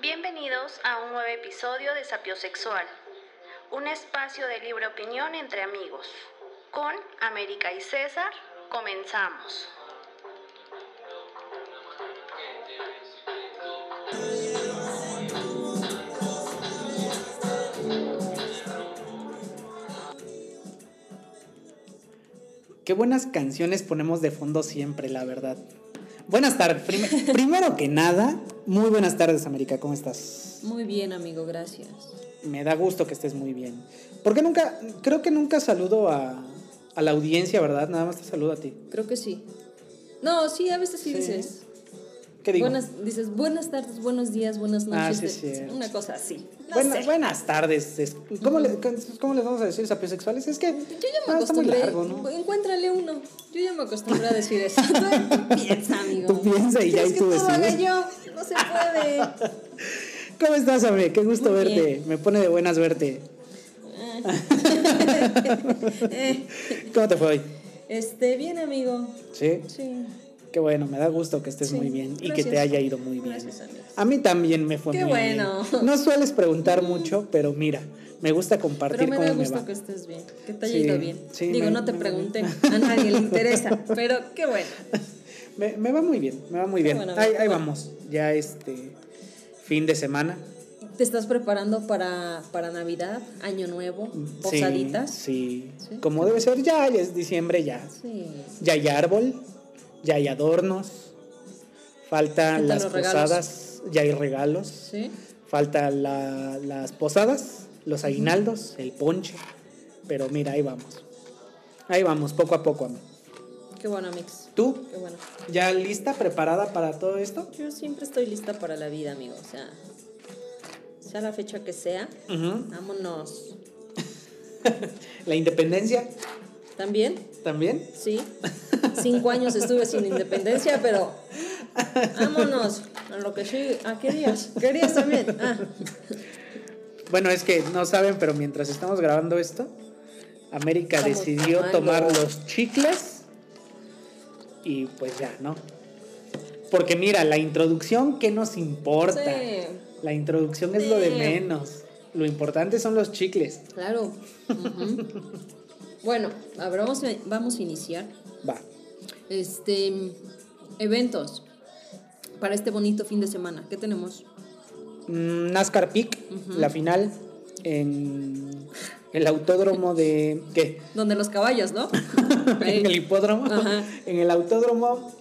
Bienvenidos a un nuevo episodio de Sapiosexual, un espacio de libre opinión entre amigos. Con América y César, comenzamos. Qué buenas canciones ponemos de fondo siempre, la verdad. Buenas tardes. Prim- primero que nada, muy buenas tardes, América. ¿Cómo estás? Muy bien, amigo, gracias. Me da gusto que estés muy bien. Porque nunca, creo que nunca saludo a, a la audiencia, ¿verdad? Nada más te saludo a ti. Creo que sí. No, sí, a veces sí, Sí. dices. ¿Qué digo? Buenas, dices buenas tardes, buenos días, buenas Ah, noches. sí, de- una cosa así. No Buena-. Buenas tardes. Es- ¿Cómo, le- cómo les vamos a decir sapiosexuales? Es que Yo ya me ah, muy acostumbré. largo, ¿no? Encuéntrale uno. Yo ya me acostumbré a decir eso. Tú piensa, amigo. Tú piensa y ya ¿Quieres ahí tú decides. yo? No se puede. ¿Cómo estás, Amé? Qué gusto Muy verte. bien. Me pone de buenas verte. Eh, ¿Cómo te fue hoy? este, bien, amigo. ¿Sí? Sí. Qué bueno, me da gusto que estés Sí, muy bien y que te haya ido muy bien. Gracias. A mí también me fue Qué muy bueno. bien. No sueles preguntar mucho, pero mira, me gusta compartir Pero me da cómo me gusto va. que estés bien, que te haya Sí, ido bien. sí, Digo, me- no te me- pregunté, a nadie le interesa, pero qué bueno. Me, me va muy bien, me va muy bien. bueno, ahí ahí bueno. vamos, ya este fin de semana. ¿Te estás preparando para, para Navidad, Año Nuevo, posaditas? Sí, Sí. como debe ser, ya, ya es diciembre, ya. Sí. Ya hay árbol, ya hay adornos, faltan Faltan las posadas, ya hay regalos. ¿Sí? Falta la- las posadas, los aguinaldos, el ponche. Pero mira, ahí vamos. Ahí vamos, poco a poco. amigo. Qué bueno, Mix. ¿Tú? Qué bueno. ¿Ya lista, preparada para todo esto? Yo siempre estoy lista para la vida, amigo. O sea, sea la fecha que sea, vámonos. ¿La independencia ¿También? también? Sí. Cinco años estuve sin independencia, pero vámonos. A lo que sí. ¿A qué días? ¿Querías también? Ah. Bueno, es que no saben, pero mientras estamos grabando esto, América Estamos decidió tomando. tomar los chicles y pues ya, ¿no? Porque mira, la introducción, ¿qué nos importa? Sí. La introducción es lo de menos. Lo importante son los chicles. Claro. Bueno, a ver, vamos a, vamos a iniciar. Va. Este, eventos para este bonito fin de semana. ¿Qué tenemos? Mm, NASCAR Peak, la final en el autódromo de. ¿Qué? Donde los caballos, ¿no? En el hipódromo. Ajá. En el autódromo.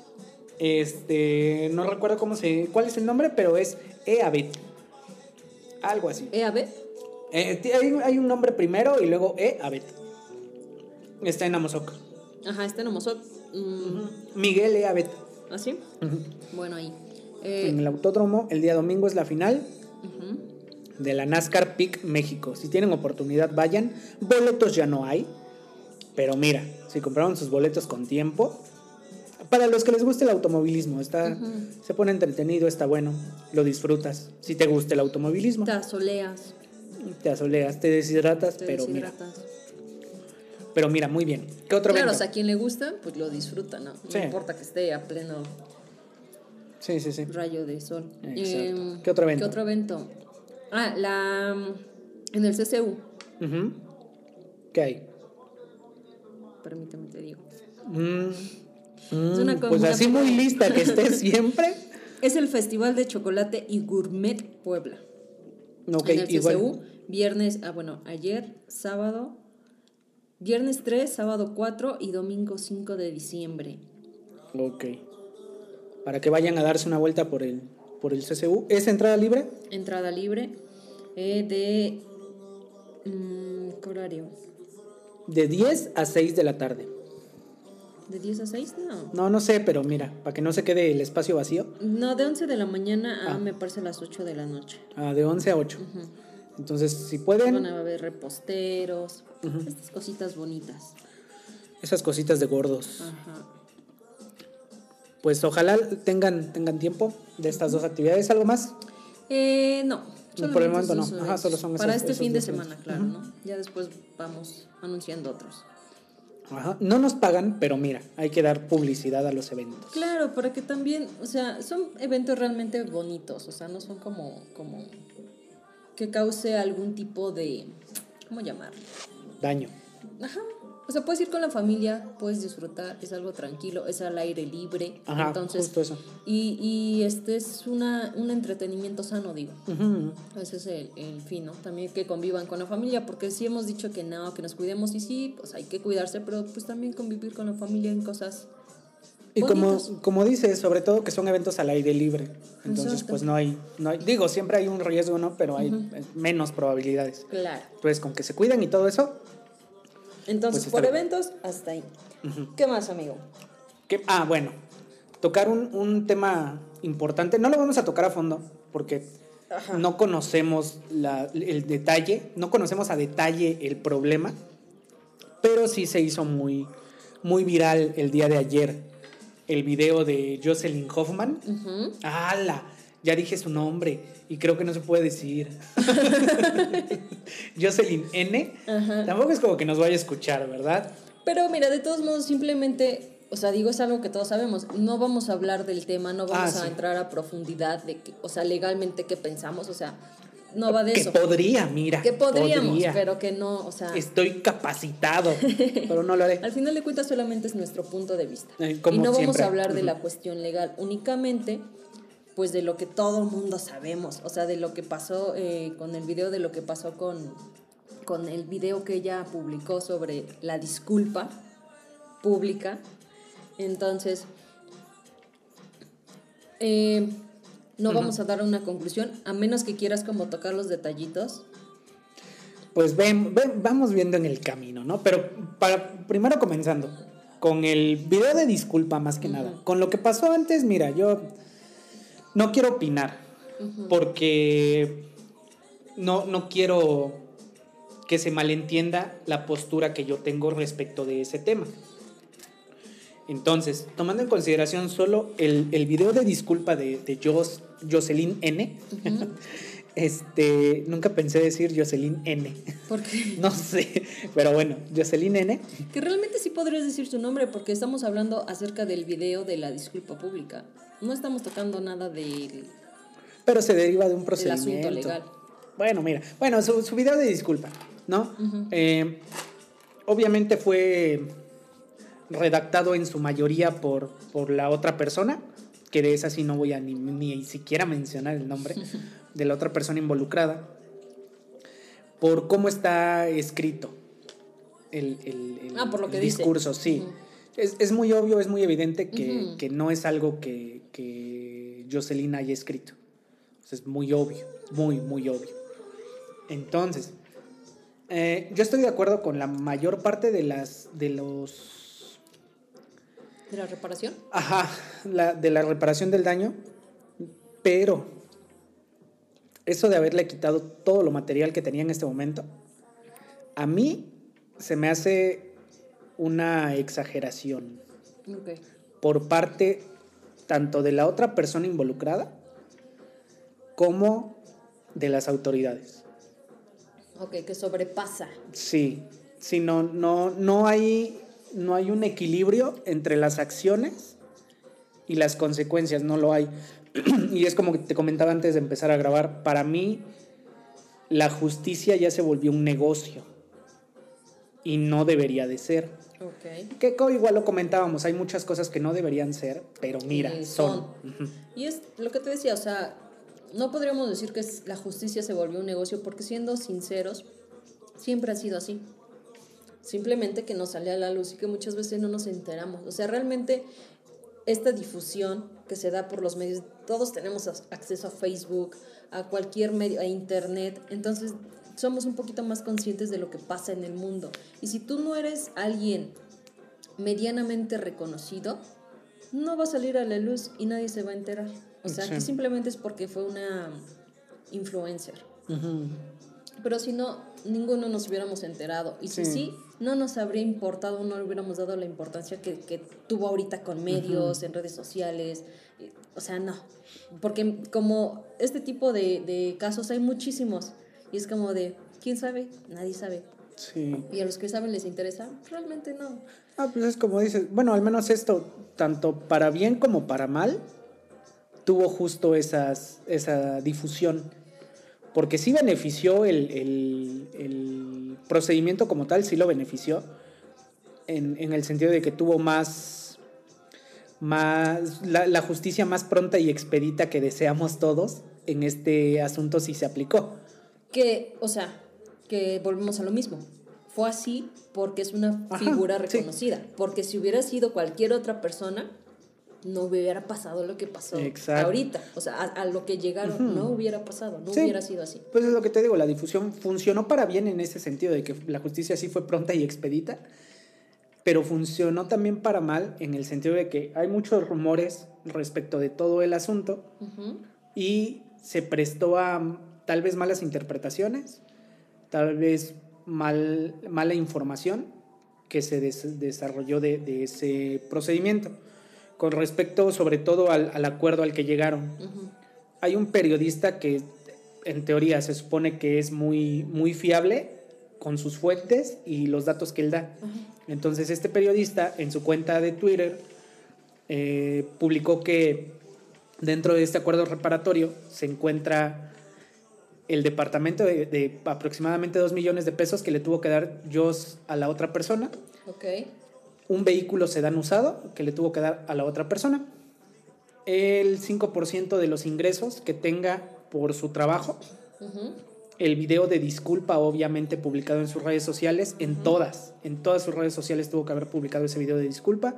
Este. No recuerdo cómo se. ¿Cuál es el nombre? Pero es EABET. Algo así. EAB. Eh, hay, hay un nombre primero y luego EABET. Está en Amozoc. Ajá, este no Mozoc. Mm, Miguel EABET. ¿Así? Ujú. Bueno, ahí. En Eh, el autódromo, el día domingo es la final. ujú. De la NASCAR Peak México. Si tienen oportunidad, vayan. Boletos ya no hay. Pero mira, si compraron sus boletos con tiempo. Para los que les guste el automovilismo, está, se pone entretenido, está bueno, lo disfrutas. Si te gusta el automovilismo, Te asoleas, te asoleas, te deshidratas, te pero mira, deshidratas. pero mira, muy bien. ¿Qué otro Claro, o sea, a quien le gusta, pues lo disfruta, ¿no? Sí. No importa que esté a pleno Sí, sí, sí. rayo de sol. Exacto. Em, ¿Qué otro evento? ¿Qué otro evento? Ah, la. En el CCU. Ujú. ¿Qué hay? Permíteme, te digo. Mm, Es una mm, pues conjunción- así muy lista que estés siempre. Es el Festival de Chocolate y Gourmet Puebla. Ok, en el igual. CCU, viernes, ah, bueno, ayer, sábado, viernes 3, sábado 4 y domingo 5 de diciembre. Ok. Para que vayan a darse una vuelta por el, por el CCU. ¿Es entrada libre? Entrada libre eh, de. mm, ¿Qué horario? De 10 a 6 de la tarde. ¿De 10 a 6? No. No, no sé, pero mira, para que no se quede el espacio vacío. No, de 11 de la mañana a Ah. me parece las 8 de la noche. ah, de 11 a 8. Entonces, si Van pueden, a haber reposteros, estas cositas bonitas. esas cositas de gordos. Ajá. Pues ojalá tengan, tengan tiempo de estas dos actividades. ¿Algo más? Eh, no. Por el momento no. Ajá, solo son Para esos- este esos fin de semana, claro, ¿no? Ya después vamos anunciando otros. Ajá. No nos pagan, pero mira, hay que dar publicidad a los eventos. Claro, para que también, o sea, son eventos realmente bonitos, o sea, no son como, como que cause algún tipo de, ¿cómo llamarlo? Daño. Ajá. O sea, puedes ir con la familia, puedes disfrutar, es algo tranquilo, es al aire libre. Ajá, entonces, justo eso. Y, y este es una, un entretenimiento sano, digo. Ese es el, el fin, ¿no? También que convivan con la familia, porque sí hemos dicho que no, que nos cuidemos y sí, pues hay que cuidarse, pero pues también convivir con la familia en cosas. Y como, como dices, sobre todo que son eventos al aire libre. Entonces, Exacto. pues no hay, no hay, digo, siempre hay un riesgo, ¿no? Pero hay menos probabilidades. Claro. Entonces, con que se cuiden y todo eso, Entonces, Pues por bien. eventos, hasta ahí. ¿Qué más, amigo? que, ah, bueno, tocar un, un tema importante. No lo vamos a tocar a fondo porque Ajá. no conocemos la- el detalle, no conocemos a detalle el problema, pero sí se hizo muy, muy viral el día de ayer el video de Jocelyn Hoffman. ¡Hala! Ya dije su nombre y creo que no se puede decir. Jocelyn N. Ajá. Tampoco es como que nos vaya a escuchar, ¿verdad? Pero mira, de todos modos, simplemente, o sea, digo, es algo que todos sabemos. No vamos a hablar del tema, no vamos Ah, a sí. entrar a profundidad de, que, o sea, legalmente qué pensamos, o sea, no va de que eso. podría, mira. que podríamos, podría. pero que no, o sea, Estoy capacitado, pero no lo haré. al final de cuentas solamente es nuestro punto de vista. Eh, como y no vamos a hablar de la cuestión legal, únicamente pues de lo que todo el mundo sabemos, o sea, de lo que pasó eh, con el video, de lo que pasó con, con el video que ella publicó sobre la disculpa pública. Entonces, eh, no vamos a dar una conclusión, a menos que quieras como tocar los detallitos. Pues ven, ven- vamos viendo en el camino, ¿no? Pero para, primero comenzando, con el video de disculpa más que nada. Con lo que pasó antes, mira, yo no quiero opinar, porque no, no quiero que se malentienda la postura que yo tengo respecto de ese tema. Entonces, tomando en consideración solo el, el video de disculpa de, de Jos- Jocelyn N, este, nunca pensé decir Jocelyn N. Porque No sé, pero bueno, Jocelyn N. Que realmente sí podrías decir su nombre porque estamos hablando acerca del video de la disculpa pública. No estamos tocando nada del, Pero se deriva de un procedimiento. asunto legal. Bueno, mira, bueno, su, su video de disculpa, ¿no? Eh, obviamente fue redactado en su mayoría por, por la otra persona, que de esa sí no voy a ni, ni siquiera mencionar el nombre de la otra persona involucrada, por cómo está escrito el, el- el- Ah, por lo que el dice. discurso, sí. Es, es muy obvio, es muy evidente que, que no es algo que, que Jocelyn haya escrito. Es muy obvio, muy, muy obvio. Entonces, eh, yo estoy de acuerdo con la mayor parte de las de los ¿De la reparación? ajá, la, de la reparación del daño, pero eso de haberle quitado todo lo material que tenía en este momento, a mí se me hace una exageración por parte tanto de la otra persona involucrada como de las autoridades. Ok, que sobrepasa. Sí, sí, no, no, no, hay, no hay un equilibrio entre las acciones y las consecuencias, no lo hay. y es como te comentaba antes de empezar a grabar, para mí la justicia ya se volvió un negocio y no debería de ser. Ok. Que igual lo comentábamos, hay muchas cosas que no deberían ser, pero mira, Y son. Y es lo que te decía, o sea, no podríamos decir que la justicia se volvió un negocio porque siendo sinceros, siempre ha sido así. Simplemente que nos sale a la luz y que muchas veces no nos enteramos. O sea, realmente esta difusión que se da por los medios, todos tenemos acceso a Facebook, a cualquier medio, a Internet, entonces somos un poquito más conscientes de lo que pasa en el mundo. Y si tú no eres alguien medianamente reconocido, no va a salir a la luz y nadie se va a enterar. O sea, Sí. aquí simplemente es porque fue una influencer. Pero si no, ninguno nos hubiéramos enterado. Y si Sí. sí, no nos habría importado, no le hubiéramos dado la importancia que, que tuvo ahorita con medios, en redes sociales. O sea, no. Porque como este tipo de, de casos hay muchísimos. Y es como de, ¿quién sabe? Nadie sabe. Sí. Y a los que saben les interesa, realmente no. Ah, pues es como dices, bueno, al menos esto, tanto para bien como para mal, tuvo justo esas, esa difusión. Porque sí benefició el, el- el procedimiento como tal, sí lo benefició, en, en el sentido de que tuvo más, más la, la justicia más pronta y expedita que deseamos todos en este asunto sí se aplicó. Que, o sea, que volvemos a lo mismo. Fue así porque es una Ajá, figura sí. reconocida. Porque si hubiera sido cualquier otra persona, no hubiera pasado lo que pasó Exacto. ahorita. O sea, a, a lo que llegaron no hubiera pasado, no Sí. hubiera sido así. Pues es lo que te digo, la difusión funcionó para bien en ese sentido de que la justicia sí fue pronta y expedita, pero funcionó también para mal en el sentido de que hay muchos rumores respecto de todo el asunto Ujú. y se prestó a tal vez malas interpretaciones, tal vez mal, mala información que se des- desarrolló de, de ese procedimiento. Con respecto sobre todo al, al acuerdo al que llegaron, hay un periodista que en teoría se supone que es muy, muy fiable con sus fuentes y los datos que él da. Entonces este periodista en su cuenta de Twitter eh, publicó que dentro de este acuerdo reparatorio se encuentra el departamento de, de aproximadamente 2 millones de pesos que le tuvo que dar Joss a la otra persona, Ok. un vehículo sedán usado que le tuvo que dar a la otra persona, el 5% de los ingresos que tenga por su trabajo, el video de disculpa obviamente publicado en sus redes sociales, en todas, en todas sus redes sociales tuvo que haber publicado ese video de disculpa.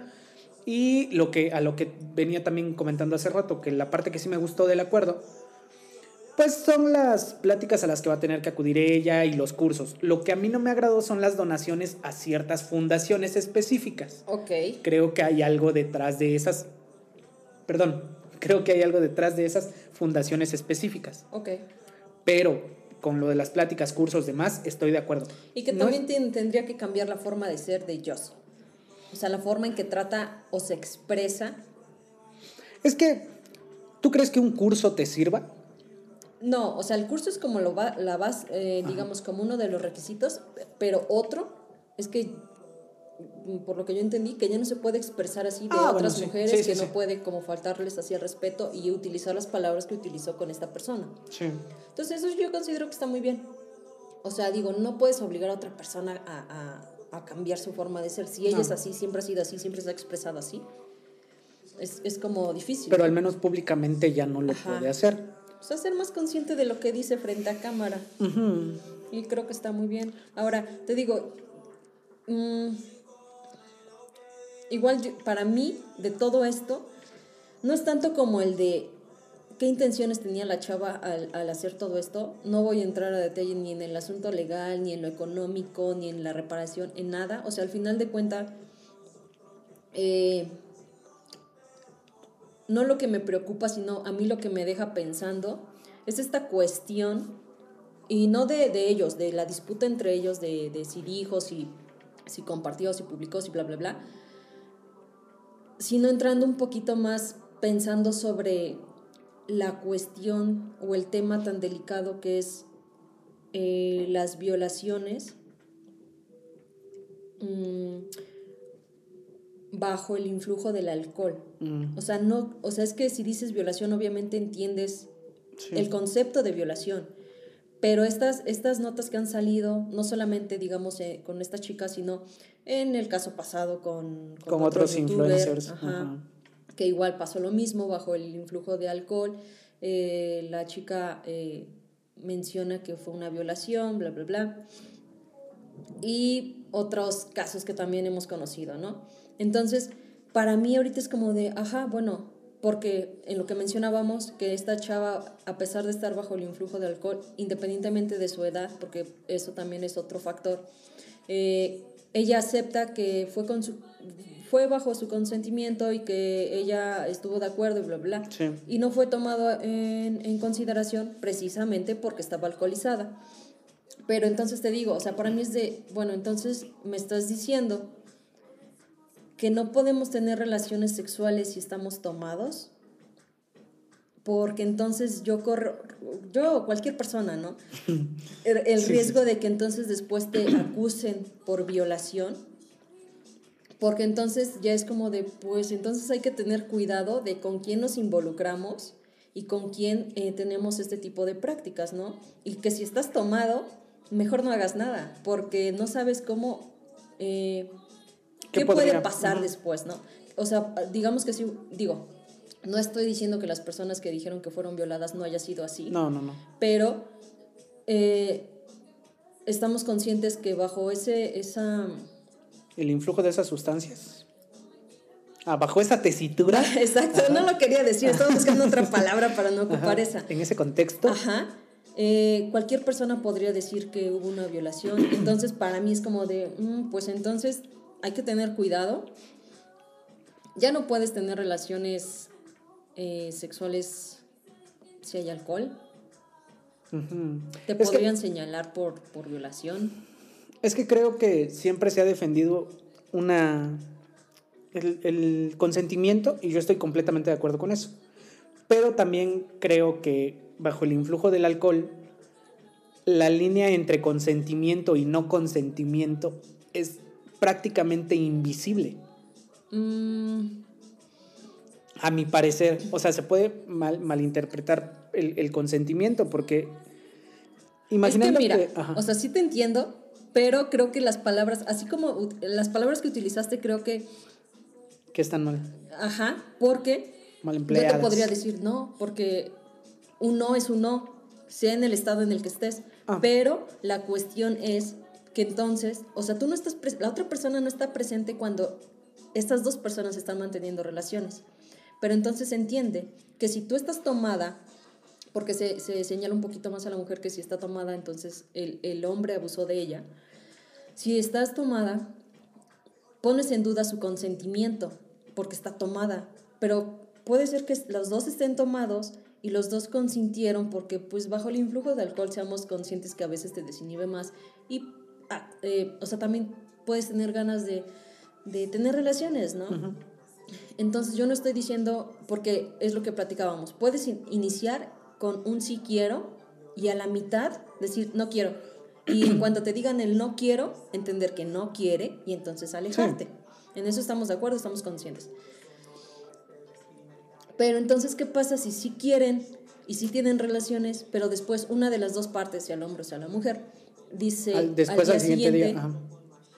Y lo que, a lo que venía también comentando hace rato, que la parte que sí me gustó del acuerdo, pues son las pláticas a las que va a tener que acudir ella y los cursos. Lo que a mí no me agradó son las donaciones a ciertas fundaciones específicas. Ok. Creo que hay algo detrás de esas, perdón, creo que hay algo detrás de esas fundaciones específicas. Ok. Pero con lo de las pláticas, cursos, demás, estoy de acuerdo. Y que No también es- tendría que cambiar la forma de ser de Joss. O sea, la forma en que trata o se expresa. Es que, ¿tú crees que un curso te sirva? No, o sea, el curso es como lo va, la vas, eh, digamos, como uno de los requisitos, pero otro es que, mm, por lo que yo entendí, que ya no se puede expresar así de Ah, bueno, otras sí. mujeres, Sí, sí, que no puede como faltarles así al respeto y utilizar las palabras que utilizó con esta persona. Sí. Entonces eso yo considero que está muy bien. O sea, digo, no puedes obligar a otra persona a, a- a cambiar su forma de ser. Si ella No. es así, siempre ha sido así, siempre se ha expresado así, es, es como difícil. Pero al menos públicamente ya no lo Ajá. puede hacer. O sea, ser más consciente de lo que dice frente a cámara. Y creo que está muy bien. Ahora, te digo, mm, igual yo- para mí, de todo esto, no es tanto como el de qué intenciones tenía la chava al, al hacer todo esto. No voy a entrar a detalle ni en el asunto legal, ni en lo económico, ni en la reparación, en nada. O sea, al final de cuentas, eh, no lo que me preocupa, sino a mí lo que me deja pensando es esta cuestión, y no de, de ellos, de la disputa entre ellos, de, de si dijo, si, si compartió, si publicó, si bla, bla, bla, sino entrando un poquito más pensando sobre la cuestión o el tema tan delicado que es eh, las violaciones mm, bajo el influjo del alcohol. Mm, O sea, no, o sea, es que si dices violación, obviamente entiendes sí. el concepto de violación. Pero estas, estas notas que han salido, no solamente, digamos, eh, con esta chica, sino en el caso pasado con, Con otro otros influencers. ajá, que igual pasó lo mismo bajo el influjo de alcohol. Eh, la chica eh, menciona que fue una violación, bla, bla, bla. Y otros casos que también hemos conocido, ¿no? Entonces, para mí ahorita es como de, ajá, bueno, porque en lo que mencionábamos, que esta chava, a pesar de estar bajo el influjo de alcohol, independientemente de su edad, porque eso también es otro factor, eh, ella acepta que fue, con su, fue bajo su consentimiento y que ella estuvo de acuerdo y bla, bla. bla. Sí. Y no fue tomado en, en consideración precisamente porque estaba alcoholizada. Pero entonces te digo, o sea, para mí es de, bueno, entonces me estás diciendo que no podemos tener relaciones sexuales si estamos tomados. porque entonces yo corro, yo o cualquier persona, ¿no? El, el riesgo de que entonces después te acusen por violación, porque entonces ya es como de, pues entonces hay que tener cuidado de con quién nos involucramos y con quién eh, tenemos este tipo de prácticas, ¿no? Y que si estás tomado, mejor no hagas nada, porque no sabes cómo, eh, qué, ¿Qué puede pasar después, ¿no? O sea, digamos que sí, digo, no estoy diciendo que las personas que dijeron que fueron violadas no haya sido así, No, no, no. pero eh, estamos conscientes que bajo ese, esa... El influjo de esas sustancias. Ah, bajo esa tesitura. Exacto, no lo quería decir, estaba buscando otra palabra para no ocupar Ajá, esa. En ese contexto. Ajá. Eh, cualquier persona podría decir que hubo una violación. Entonces, para mí es como de, mm, pues entonces hay que tener cuidado. Ya no puedes tener relaciones eh, sexuales si hay alcohol. Te Es que- podrían señalar por, por violación. Es que creo que siempre se ha defendido una el, el consentimiento y yo estoy completamente de acuerdo con eso. Pero también creo que bajo el influjo del alcohol la línea entre consentimiento y no consentimiento es prácticamente invisible, Mm, a mi parecer. O sea, se puede mal, malinterpretar el, el consentimiento porque es que mira, que- o sea, sí te entiendo, pero creo que las palabras, así como las palabras que utilizaste, creo que, que están mal, ajá, porque mal Yo empleadas. te podría decir no, porque un no es un no, sea en el estado en el que estés. Ah. Pero la cuestión es que entonces, o sea, tú no estás, la otra persona no está presente cuando estas dos personas están manteniendo relaciones. Pero entonces entiende que si tú estás tomada, porque se, se señala un poquito más a la mujer que si está tomada, entonces el, el hombre abusó de ella. Si estás tomada, pones en duda su consentimiento porque está tomada, pero puede ser que los dos estén tomados y los dos consintieron porque pues bajo el influjo de alcohol seamos conscientes que a veces te desinhibe más y eh, o sea también puedes tener ganas de, de tener relaciones, ¿no? Entonces yo no estoy diciendo, porque es lo que platicábamos, puedes in- iniciar con un sí quiero y a la mitad decir no quiero. Y en cuanto te digan el no quiero, entender que no quiere y entonces alejarte. En eso estamos de acuerdo, estamos conscientes. Pero entonces, ¿qué pasa si sí quieren y sí tienen relaciones, pero después una de las dos partes, sea el hombre o sea la mujer, dice Al- después al al día siguiente día, siguiente, ajá.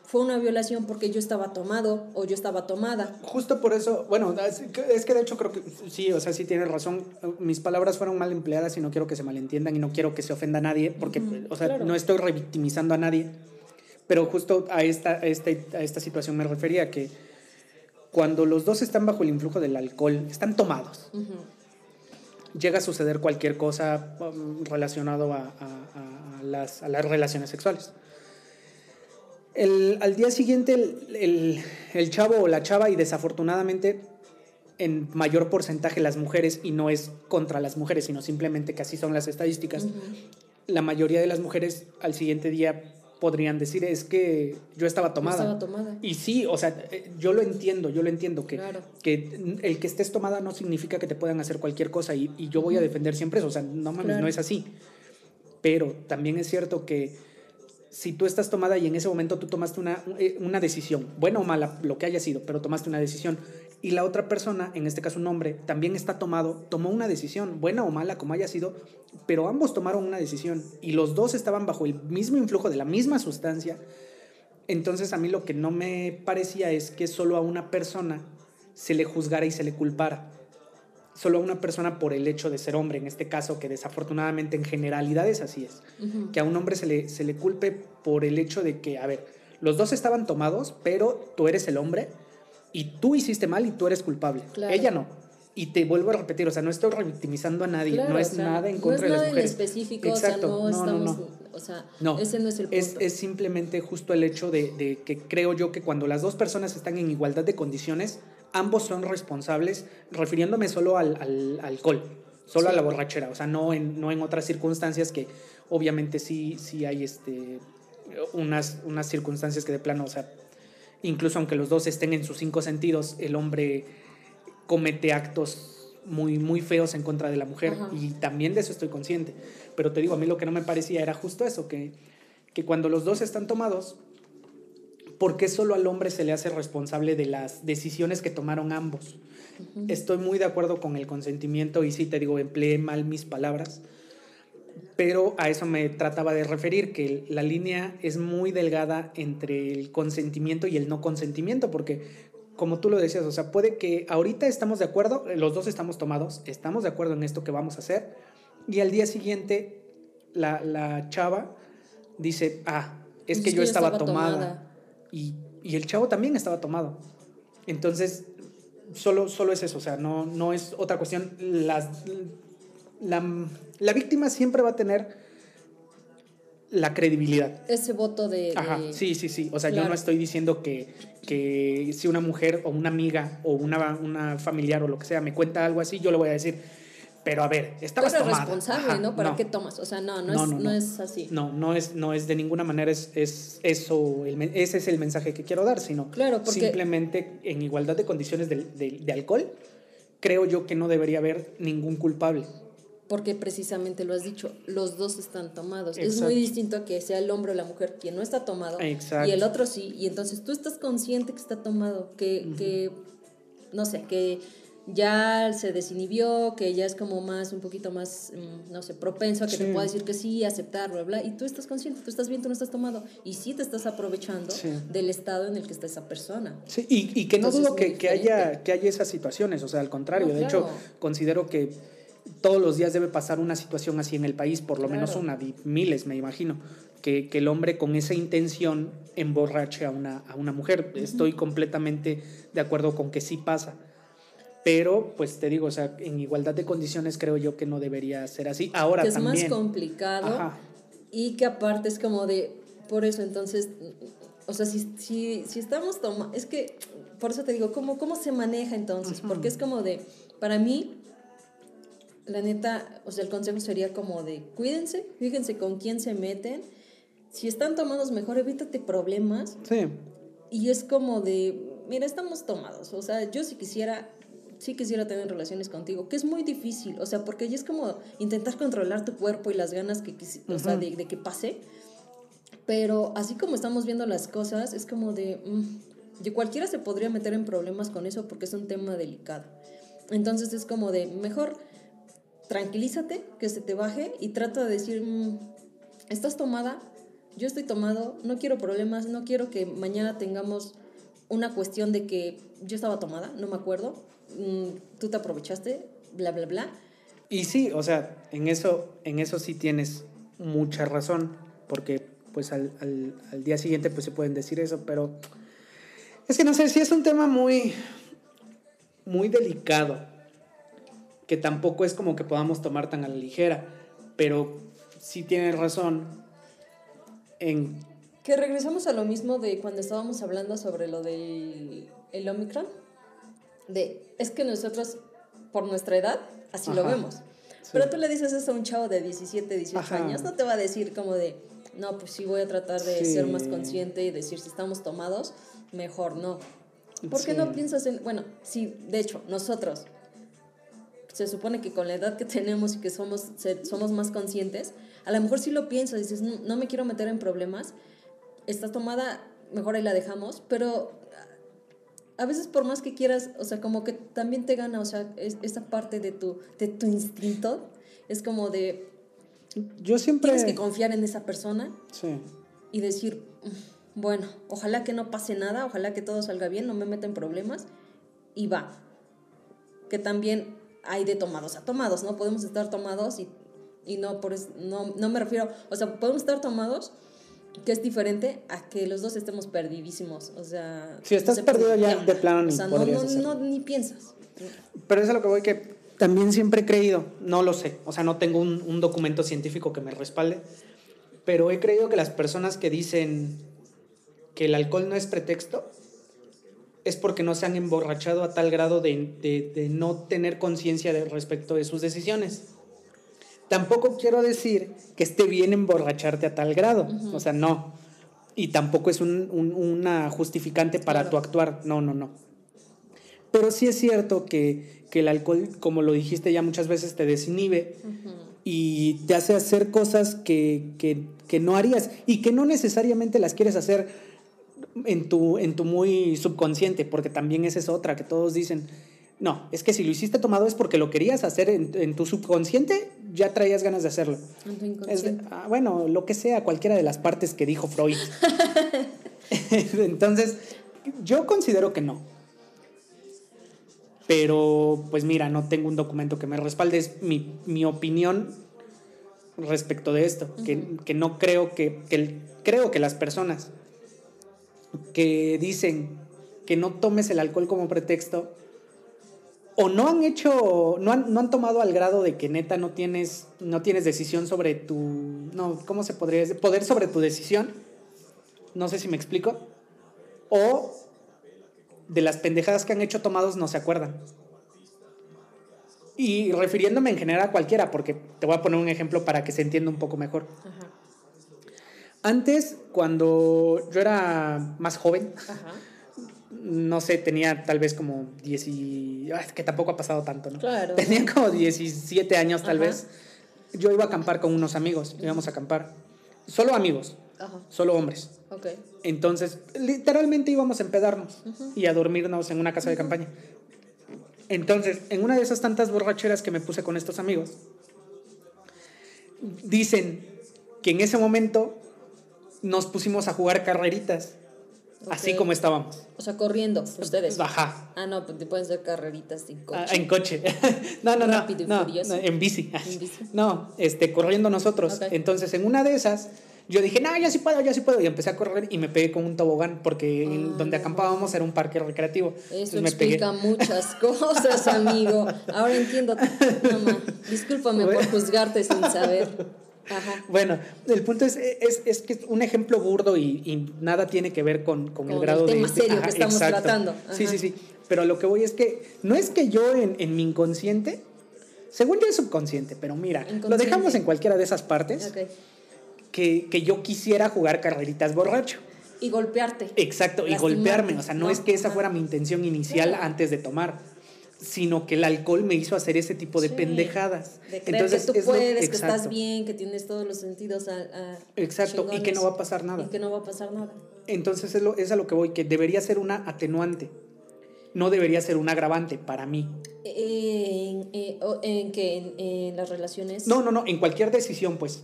fue una violación porque yo estaba tomado o yo estaba tomada. Justo por eso, bueno, es que de hecho creo que sí, o sea, sí tienes razón. Mis palabras fueron mal empleadas y no quiero que se malentiendan y no quiero que se ofenda a nadie, porque, o sea, claro. no estoy revictimizando a nadie. Pero justo a esta, a, este, a esta situación me refería que cuando los dos están bajo el influjo del alcohol, están tomados. Llega a suceder cualquier cosa um, relacionado a, a- a las, a las relaciones sexuales. El- al día siguiente el, el- el chavo o la chava y desafortunadamente en mayor porcentaje las mujeres y no es contra las mujeres sino simplemente que así son las estadísticas la mayoría de las mujeres al siguiente día podrían decir es que yo estaba tomada estaba tomada. y sí o sea eh, yo lo entiendo yo lo entiendo que, Claro. que el que estés tomada no significa que te puedan hacer cualquier cosa y, y yo voy a defender siempre eso o sea no mames Claro. no es así pero también es cierto que si tú estás tomada y en ese momento tú tomaste una, eh, una decisión, buena o mala, lo que haya sido, pero tomaste una decisión, y la otra persona, en este caso un hombre, también está tomado, tomó una decisión, buena o mala, como haya sido, pero ambos tomaron una decisión y los dos estaban bajo el mismo influjo de la misma sustancia, entonces a mí lo que no me parecía es que solo a una persona se le juzgara y se le culpara. Solo a una persona por el hecho de ser hombre, en este caso, que desafortunadamente en generalidades así es que a un hombre se le, se le culpe por el hecho de que, a ver, los dos estaban tomados, pero tú eres el hombre y tú hiciste mal y tú eres culpable. Claro. Ella no. Y te vuelvo a repetir, o sea, no estoy revictimizando a nadie, Claro, no es o sea, nada en no contra es de nada las mujeres. en específico, Exacto, o sea, no, no, no, estamos, no. o sea, No, ese no es el punto. Es, es simplemente justo el hecho de, de que creo yo que cuando las dos personas están en igualdad de condiciones, ambos son responsables, refiriéndome solo al, al alcohol, solo a Sí. la borrachera, o sea, no en, no en otras circunstancias que obviamente sí, sí hay este, unas, unas circunstancias que de plano, o sea, incluso aunque los dos estén en sus cinco sentidos, el hombre comete actos muy, muy feos en contra de la mujer. Ajá. Y también de eso estoy consciente. Pero te digo, a mí lo que no me parecía era justo eso, que, que cuando los dos están tomados, ¿por qué solo al hombre se le hace responsable de las decisiones que tomaron ambos? Estoy muy de acuerdo con el consentimiento y sí te digo, empleé mal mis palabras, pero a eso me trataba de referir, que la línea es muy delgada entre el consentimiento y el no consentimiento, porque como tú lo decías, o sea, puede que ahorita estamos de acuerdo, los dos estamos tomados, estamos de acuerdo en esto que vamos a hacer, y al día siguiente la, la chava dice, ah, es que yo estaba, tomada. Y, y el chavo también estaba tomado. Entonces, solo, solo es eso, o sea, no, no es otra cuestión. Las, la, la víctima siempre va a tener la credibilidad. Ese voto de... Ajá, de- sí, sí, sí. O sea, yo no estoy diciendo que, que si una mujer o una amiga o una, una familiar o lo que sea me cuenta algo así, yo le voy a decir, pero a ver, Tú estabas eres tomada. responsable, Ajá, ¿no? ¿Para qué tomas? O sea, no, no, No, es, no, no, no. es así. No, no es, no es de ninguna manera es, es eso, el ese es el mensaje que quiero dar, sino Claro, porque- simplemente en igualdad de condiciones de, de- de alcohol, creo yo que no debería haber ningún culpable. Porque precisamente lo has dicho, los dos están tomados. Es muy distinto a que sea el hombre o la mujer quien no está tomado Exacto. y el otro sí. Y entonces tú estás consciente que está tomado, que, que no sé, que ya se desinhibió, que ya es como más, un poquito más, mm, no sé, propenso a que te pueda decir que sí, aceptar, bla, bla. Y tú estás consciente, tú estás bien, tú no estás tomado. Y sí te estás aprovechando Sí. del estado en el que está esa persona. Sí, y, y que no Entonces, dudo que, que haya, que haya esas situaciones, o sea, al contrario, No, de hecho, considero que todos los días debe pasar una situación así en el país, por lo menos una, miles me imagino, que, que el hombre con esa intención emborrache a una, a una mujer. Estoy completamente de acuerdo con que sí pasa. Pero, pues te digo, o sea, en igualdad de condiciones creo yo que no debería ser así. Ahora que es también. más complicado Ajá. y que aparte es como de, por eso entonces, o sea, si, si, si estamos tomando, es que, por eso te digo, ¿cómo, cómo se maneja entonces? Porque es como de, para mí, la neta, o sea, el consejo sería como de, cuídense, fíjense con quién se meten, si están tomados mejor, evítate problemas Sí, y es como de, mira, estamos tomados. O sea, yo si quisiera, sí quisiera tener relaciones contigo, que es muy difícil. O sea, porque ya es como intentar controlar tu cuerpo y las ganas que, o sea, de, de que pase. Pero así como estamos viendo las cosas, es como de, mm, de cualquiera se podría meter en problemas con eso porque es un tema delicado. Entonces es como de, mejor tranquilízate, que se te baje y trata de decir, mm, estás tomada, yo estoy tomado, no quiero problemas, no quiero que mañana tengamos una cuestión de que yo estaba tomada, no me acuerdo, mm, tú te aprovechaste, bla, bla, bla. Y sí, o sea, en eso, en eso sí tienes mucha razón, porque pues al, al- día siguiente pues se pueden decir eso, pero es que no sé, si es un tema muy, muy delicado, que tampoco es como que podamos tomar tan a la ligera, pero sí tienes razón en... Que regresamos a lo mismo de cuando estábamos hablando sobre lo del el Omicron, de, es que nosotros, por nuestra edad, así lo vemos. Pero tú le dices eso a un chavo de 17, 18 Ajá. años, no te va a decir como de, no, pues sí voy a tratar de Sí. ser más consciente y decir si estamos tomados, mejor no. ¿Por qué no piensas en, bueno, sí, de hecho, nosotros, se supone que con la edad que tenemos y que somos, se- somos más conscientes, a lo mejor sí lo piensas, dices, no, no me quiero meter en problemas, estás tomada, mejor ahí la dejamos, pero a veces por más que quieras, o sea, como que también te gana, o sea, es- esa parte de tu, de tu instinto, es como de, Yo siempre... tienes que confiar en esa persona Sí. y decir, "Mm, bueno, ojalá que no pase nada, ojalá que todo salga bien, no me meta en problemas y va. Que también hay de tomados a tomados, ¿no? Podemos estar tomados y, y no, por es- no, no me refiero, o sea, podemos estar tomados, que es diferente a que los dos estemos perdidísimos, o sea... Si estás no sepas perdido ya de plano ni O sea, no, no, no, ni piensas. Pero es a lo que voy que también siempre he creído, no lo sé, o sea, no tengo un, un documento científico que me respalde, pero he creído que las personas que dicen que el alcohol no es pretexto es porque no se han emborrachado a tal grado de, de- de no tener conciencia respecto de sus decisiones. Tampoco quiero decir que esté bien emborracharte a tal grado, o sea, no. Y tampoco es un- un- una justificante para Claro. tu actuar, no, no, no Pero sí es cierto que, que el alcohol, como lo dijiste ya muchas veces, te desinhibe y te hace hacer cosas que, que, que no harías y que no necesariamente las quieres hacer en tu, en tu muy subconsciente, porque también esa es otra que todos dicen, no, es que si lo hiciste tomado es porque lo querías hacer en, en tu subconsciente, ya traías ganas de hacerlo. En tu Es de- inconsciente. ah, bueno, lo que sea, cualquiera de las partes que dijo Freud. Entonces, yo considero que no. Pero, pues mira, no tengo un documento que me respalde. Es mi, mi opinión respecto de esto. que, que no creo que, que creo que las personas que dicen que no tomes el alcohol como pretexto o no han hecho, no han, no han tomado al grado de que neta no tienes, no tienes decisión sobre tu, no, ¿cómo se podría decir? Poder sobre tu decisión. No sé si me explico. O de las pendejadas que han hecho tomados no se acuerdan. Y refiriéndome en general a cualquiera, porque te voy a poner un ejemplo para que se entienda un poco mejor. Ajá. Antes, cuando yo era más joven, Ajá. no sé, tenía tal vez como 10 y... es que tampoco ha pasado tanto, ¿no? Claro. Tenía como 17 años tal Ajá. vez. Yo iba a acampar con unos amigos, íbamos a acampar. Solo amigos, Ajá. solo hombres. Ok. Entonces, literalmente íbamos a empedarnos y a dormirnos en una casa de campaña. Entonces, en una de esas tantas borracheras que me puse con estos amigos, dicen que en ese momento nos pusimos a jugar carreritas, así como estábamos. O sea, corriendo, ustedes. Ajá. Ah, no, pues te pueden hacer carreritas sin coche. Ah, en coche. no, no, no, Rápido y no, furioso. no, en bici. En bici. No, este, corriendo nosotros. Entonces, en una de esas, yo dije, no, yo sí puedo, yo sí puedo. Y empecé a correr y me pegué con un tobogán, porque Ah, donde acampábamos era un parque recreativo. Eso Entonces me pegué. explica muchas cosas, amigo. Ahora entiendo. Mamá, discúlpame por juzgarte sin saber. Ajá. Bueno, el punto es, es, es que es un ejemplo burdo y, y nada tiene que ver con, con el Con el grado de- tema de... serio que estamos tratando. Sí, Ajá. sí, sí. Pero lo que voy es que no es que yo en, en mi inconsciente, según yo es subconsciente, pero mira, lo dejamos en cualquiera de esas partes, que, que yo quisiera jugar carreritas borracho. Y golpearte. Exacto, y golpearme. O sea, no, ¿no? es que esa fuera mi intención inicial antes de tomar, sino que el alcohol me hizo hacer ese tipo de Sí. pendejadas. De creer que tú es lo- puedes, que estás bien, que tienes todos los sentidos a, a Exacto, y que no va a pasar nada. Y que no va a pasar nada. Entonces es, lo- es a lo que voy, que debería ser una atenuante. No debería ser un agravante para mí. En, eh, en que en, en las relaciones. No, no, no, en cualquier decisión, pues.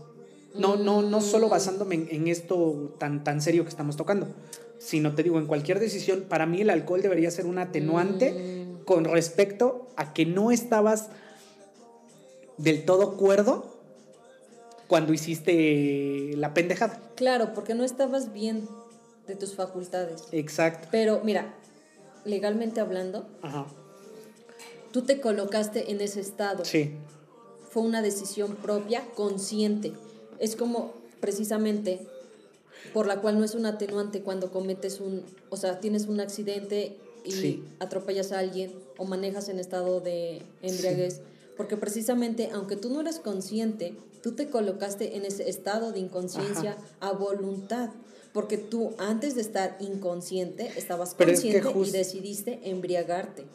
No, no, no solo Mm. basándome en, en esto tan, tan serio que estamos tocando, sino te digo, en cualquier decisión, para mí el alcohol debería ser un atenuante Mm. Con respecto a que no estabas del todo cuerdo cuando hiciste la pendejada. Claro, porque no estabas bien de tus facultades. Exacto. Pero mira, legalmente hablando, Ajá. tú te colocaste en ese estado. Sí. Fue una decisión propia, consciente. Es como precisamente por la cual no es un atenuante cuando cometes un, o sea, tienes un accidente y Sí. atropellas a alguien o manejas en estado de embriaguez, porque precisamente aunque tú no eres consciente, tú te colocaste en ese estado de inconsciencia a voluntad, porque tú antes de estar inconsciente estabas Pero es que consciente y decidiste embriagarte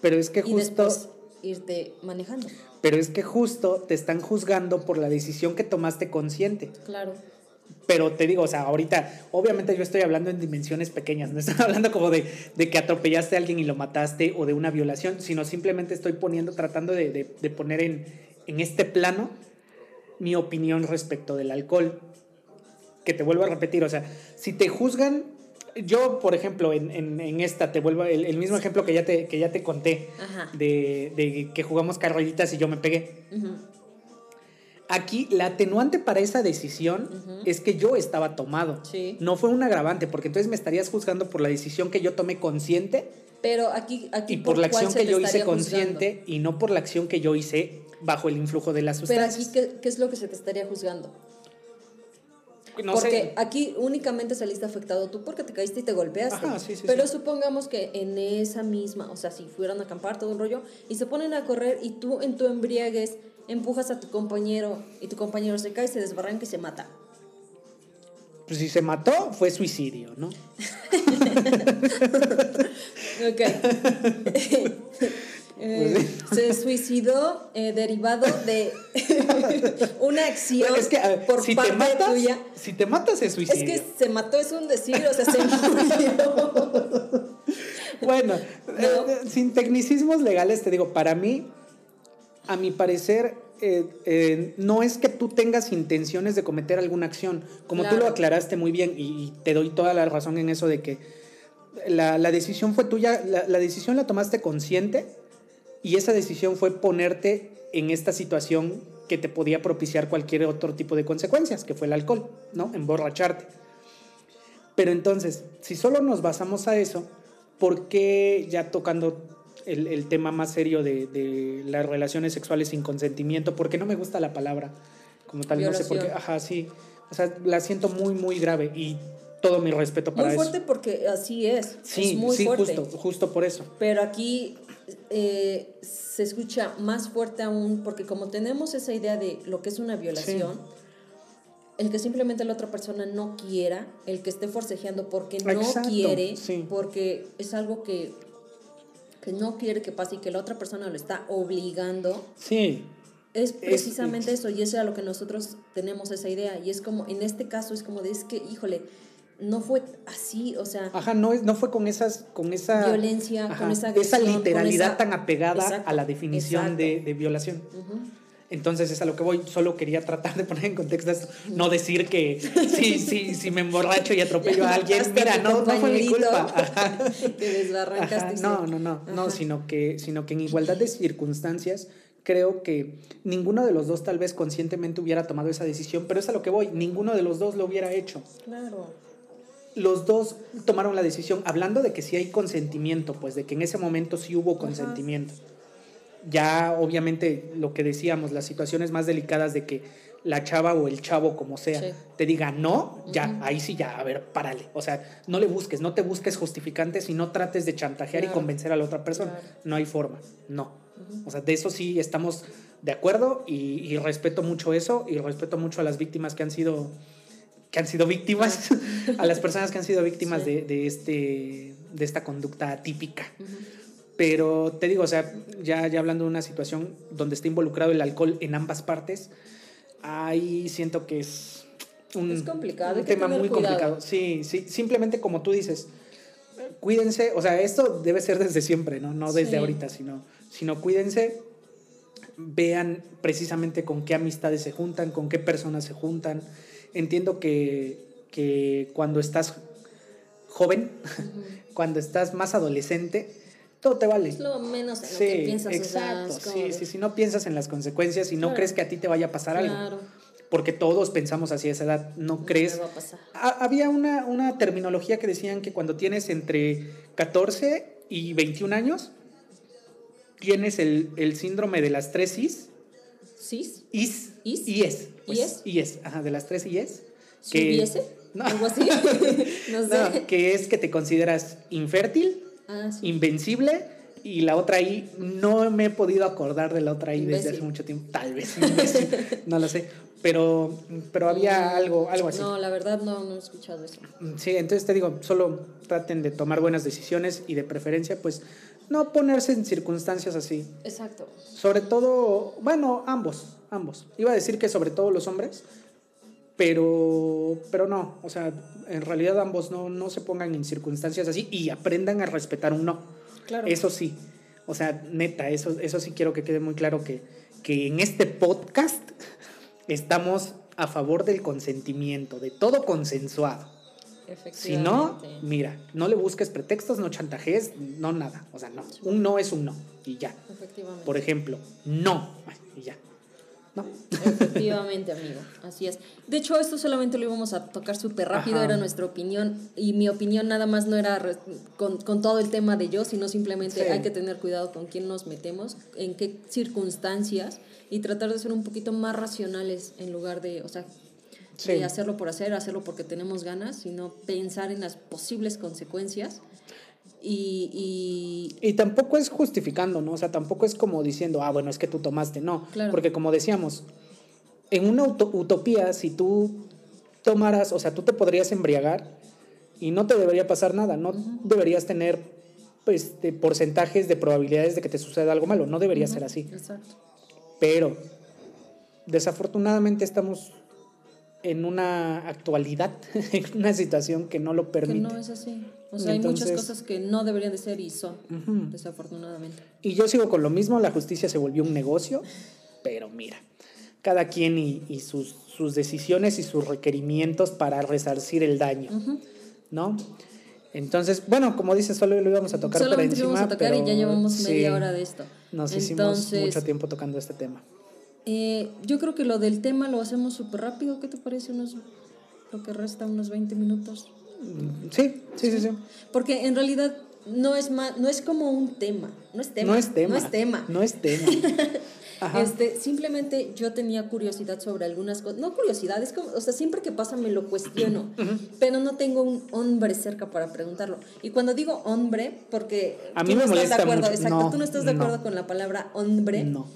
Pero es que y justo... después irte manejando. Pero es que justo te están juzgando por la decisión que tomaste consciente. Claro. Pero te digo, o sea, ahorita, obviamente yo estoy hablando en dimensiones pequeñas, no estoy hablando como de, de que atropellaste a alguien y lo mataste o de una violación, sino simplemente estoy poniendo, tratando de, de- de poner en, en este plano mi opinión respecto del alcohol. Que te vuelvo a repetir, o sea, si te juzgan, yo, por ejemplo, en, en- en esta, te vuelvo, el, el mismo ejemplo que ya te, que ya te conté, de, de que jugamos carreritas y yo me pegué. Ujú. Aquí la atenuante para esa decisión es que yo estaba tomado. Sí. No fue un agravante, porque entonces me estarías juzgando por la decisión que yo tomé consciente Pero aquí, aquí y por la acción que yo hice juzgando? consciente y no por la acción que yo hice bajo el influjo de las Pero sustancias. aquí, ¿qué, qué es lo que se te estaría juzgando? No porque sé. aquí únicamente saliste afectado tú porque te caíste y te golpeaste. Ajá, sí, sí, Pero sí. supongamos que en esa misma, o sea, si fueran a acampar todo un rollo y se ponen a correr y tú en tu embriaguez empujas a tu compañero y tu compañero se cae, se desbarranca y se mata. pues si se mató, fue suicidio, ¿no? Ok. Eh, se suicidó eh, derivado de una acción Bueno, es que, ver, por si parte te matas, tuya. si te matas es Es suicidio. que se mató, es un decir, o sea, se murió. Bueno, No. eh, sin tecnicismos legales, te digo, para mí, a mi parecer, eh, eh, no es que tú tengas intenciones de cometer alguna acción. Como tú lo aclaraste muy bien y, y te doy toda la razón en eso de que la, la decisión fue tuya, la, la decisión la tomaste consciente y esa decisión fue ponerte en esta situación que te podía propiciar cualquier otro tipo de consecuencias, que fue el alcohol, ¿no? Emborracharte. Pero entonces, si solo nos basamos a eso, ¿por qué ya tocando el, el tema más serio de, de las relaciones sexuales sin consentimiento? Porque no me gusta la palabra como tal, no sé por qué. Ajá, sí. O sea, la siento muy, muy grave y todo mi respeto para Muy eso. fuerte porque así es. Sí, es muy sí, fuerte. justo, justo por eso. Pero aquí eh, se escucha más fuerte aún porque como tenemos esa idea de lo que es una violación, el que simplemente la otra persona no quiera, el que esté forcejeando porque no Exacto, quiere, sí. porque es algo que, que no quiere que pase y que la otra persona lo está obligando, Sí, es precisamente eso, y eso es a lo que nosotros tenemos esa idea. Y es como, en este caso, es como de, es que, híjole, no fue así, o sea, Ajá, no, no fue con esas, con esa Violencia, con esa esa con literalidad esa- tan apegada Exacto, a la definición de, de violación. Entonces es a lo que voy. Solo quería tratar de poner en contexto esto. No decir que sí, sí, si me emborracho y atropello a alguien, mira, no, no fue mi culpa. Ajá. que desbarrancaste. Ajá, No, no, no, no, sino que, sino que en igualdad de circunstancias creo que ninguno de los dos tal vez conscientemente hubiera tomado esa decisión, pero es a lo que voy, ninguno de los dos lo hubiera hecho. Claro. Los dos tomaron la decisión, hablando de que sí hay consentimiento, pues de que en ese momento sí hubo consentimiento. Ya obviamente lo que decíamos, las situaciones más delicadas de que la chava o el chavo, como sea, Sí. te diga no, ya, ahí sí ya, a ver, párale. O sea, no le busques, no te busques justificantes y no trates de chantajear y convencer a la otra persona. Claro. No hay forma, no. O sea, de eso sí estamos de acuerdo y, y respeto mucho eso y respeto mucho a las víctimas que han sido que han sido víctimas, a las personas que han sido víctimas Sí. de, de este, de esta conducta atípica. Ujú. Pero te digo, o sea, ya, ya hablando de una situación donde está involucrado el alcohol en ambas partes, ahí siento que es un, Es complicado, un tema muy cuidado. complicado. Sí, sí, simplemente como tú dices, cuídense, o sea, esto debe ser desde siempre, ¿no? No desde Sí. ahorita, sino, sino cuídense, vean precisamente con qué amistades se juntan, con qué personas se juntan. Entiendo que, que cuando estás joven, cuando estás más adolescente, todo te vale. Es lo menos en lo Sí, que piensas. o sea, exacto. sí, sí, sí, no piensas en las consecuencias y no Claro. crees que a ti te vaya a pasar algo. Claro, Porque todos pensamos así a esa edad. No no crees. va a pasar. Ha- Había una, una terminología que decían que cuando tienes entre 14 y 21 años, tienes el, el síndrome de las tres Is. ¿Sí? Is. Is. Ies. pues, Ies. Ies, ajá, de las tres Ies. ¿Si que- hubiese? No. ¿Algo así? no sé. No, que es que te consideras infértil, Ah, sí. invencible y la otra I, no me he podido acordar de la otra I desde hace mucho tiempo. Tal vez, imbécil, no lo sé. Pero, pero había algo, algo así. No, la verdad no, no he escuchado eso. Sí, entonces te digo, solo traten de tomar buenas decisiones y de preferencia, pues no ponerse en circunstancias así. Exacto. Sobre todo, bueno, ambos, ambos. Iba a decir que sobre todo los hombres, pero, pero no, o sea, en realidad ambos no, no se pongan en circunstancias así y aprendan a respetar un no. Claro. Eso sí, o sea, neta, eso, eso sí quiero que quede muy claro que, que en este podcast estamos a favor del consentimiento, de todo consensuado. Si no, Efectivamente. mira, no le busques pretextos, no chantajees, no nada. O sea, no. Un no es un no y ya. Efectivamente. Por ejemplo, no y ya. ¿No? Efectivamente, amigo. Así es. De hecho, esto solamente lo íbamos a tocar súper rápido, Ajá. era nuestra opinión. Y mi opinión nada más no era con, con todo el tema de yo, sino simplemente Sí. hay que tener cuidado con quién nos metemos, en qué circunstancias y tratar de ser un poquito más racionales en lugar de, o sea, Sí. de hacerlo por hacer, hacerlo porque tenemos ganas, sino pensar en las posibles consecuencias. Y, y Y tampoco es justificando, ¿no? O sea, tampoco es como diciendo, ah, bueno, es que tú tomaste, no. Claro. Porque como decíamos, en una uto- utopía, si tú tomaras, o sea, tú te podrías embriagar y no te debería pasar nada, no deberías tener pues, de porcentajes de probabilidades de que te suceda algo malo, no debería ser así. Exacto. Pero desafortunadamente estamos en una actualidad, en una situación que no lo Que permite. no es así. O sea, hay muchas cosas que no deberían de ser y son, desafortunadamente. Y yo sigo con lo mismo, la justicia se volvió un negocio, pero mira, cada quien y, y sus, sus decisiones y sus requerimientos para resarcir el daño. ¿no? Entonces, bueno, como dices, solo lo íbamos a tocar por encima. lo vamos a tocar y ya llevamos sí, media hora de esto. Nos hicimos mucho tiempo tocando este tema. eh, yo creo que lo del tema lo hacemos súper rápido. ¿Qué te parece? Unos, lo que resta, unos 20 minutos. Sí, sí, sí, sí. Porque en realidad no es, ma- no es como un tema. No es tema. No es tema. No es tema. No es tema. Ajá. Este, simplemente yo tenía curiosidad sobre algunas cosas. No curiosidad, es como, o sea, siempre que pasa me lo cuestiono, pero no tengo un hombre cerca para preguntarlo. Y cuando digo hombre, porque A tú mí no me estás molesta de acuerdo, mucho. exacto, No, tú no estás de no. acuerdo con la palabra hombre. No.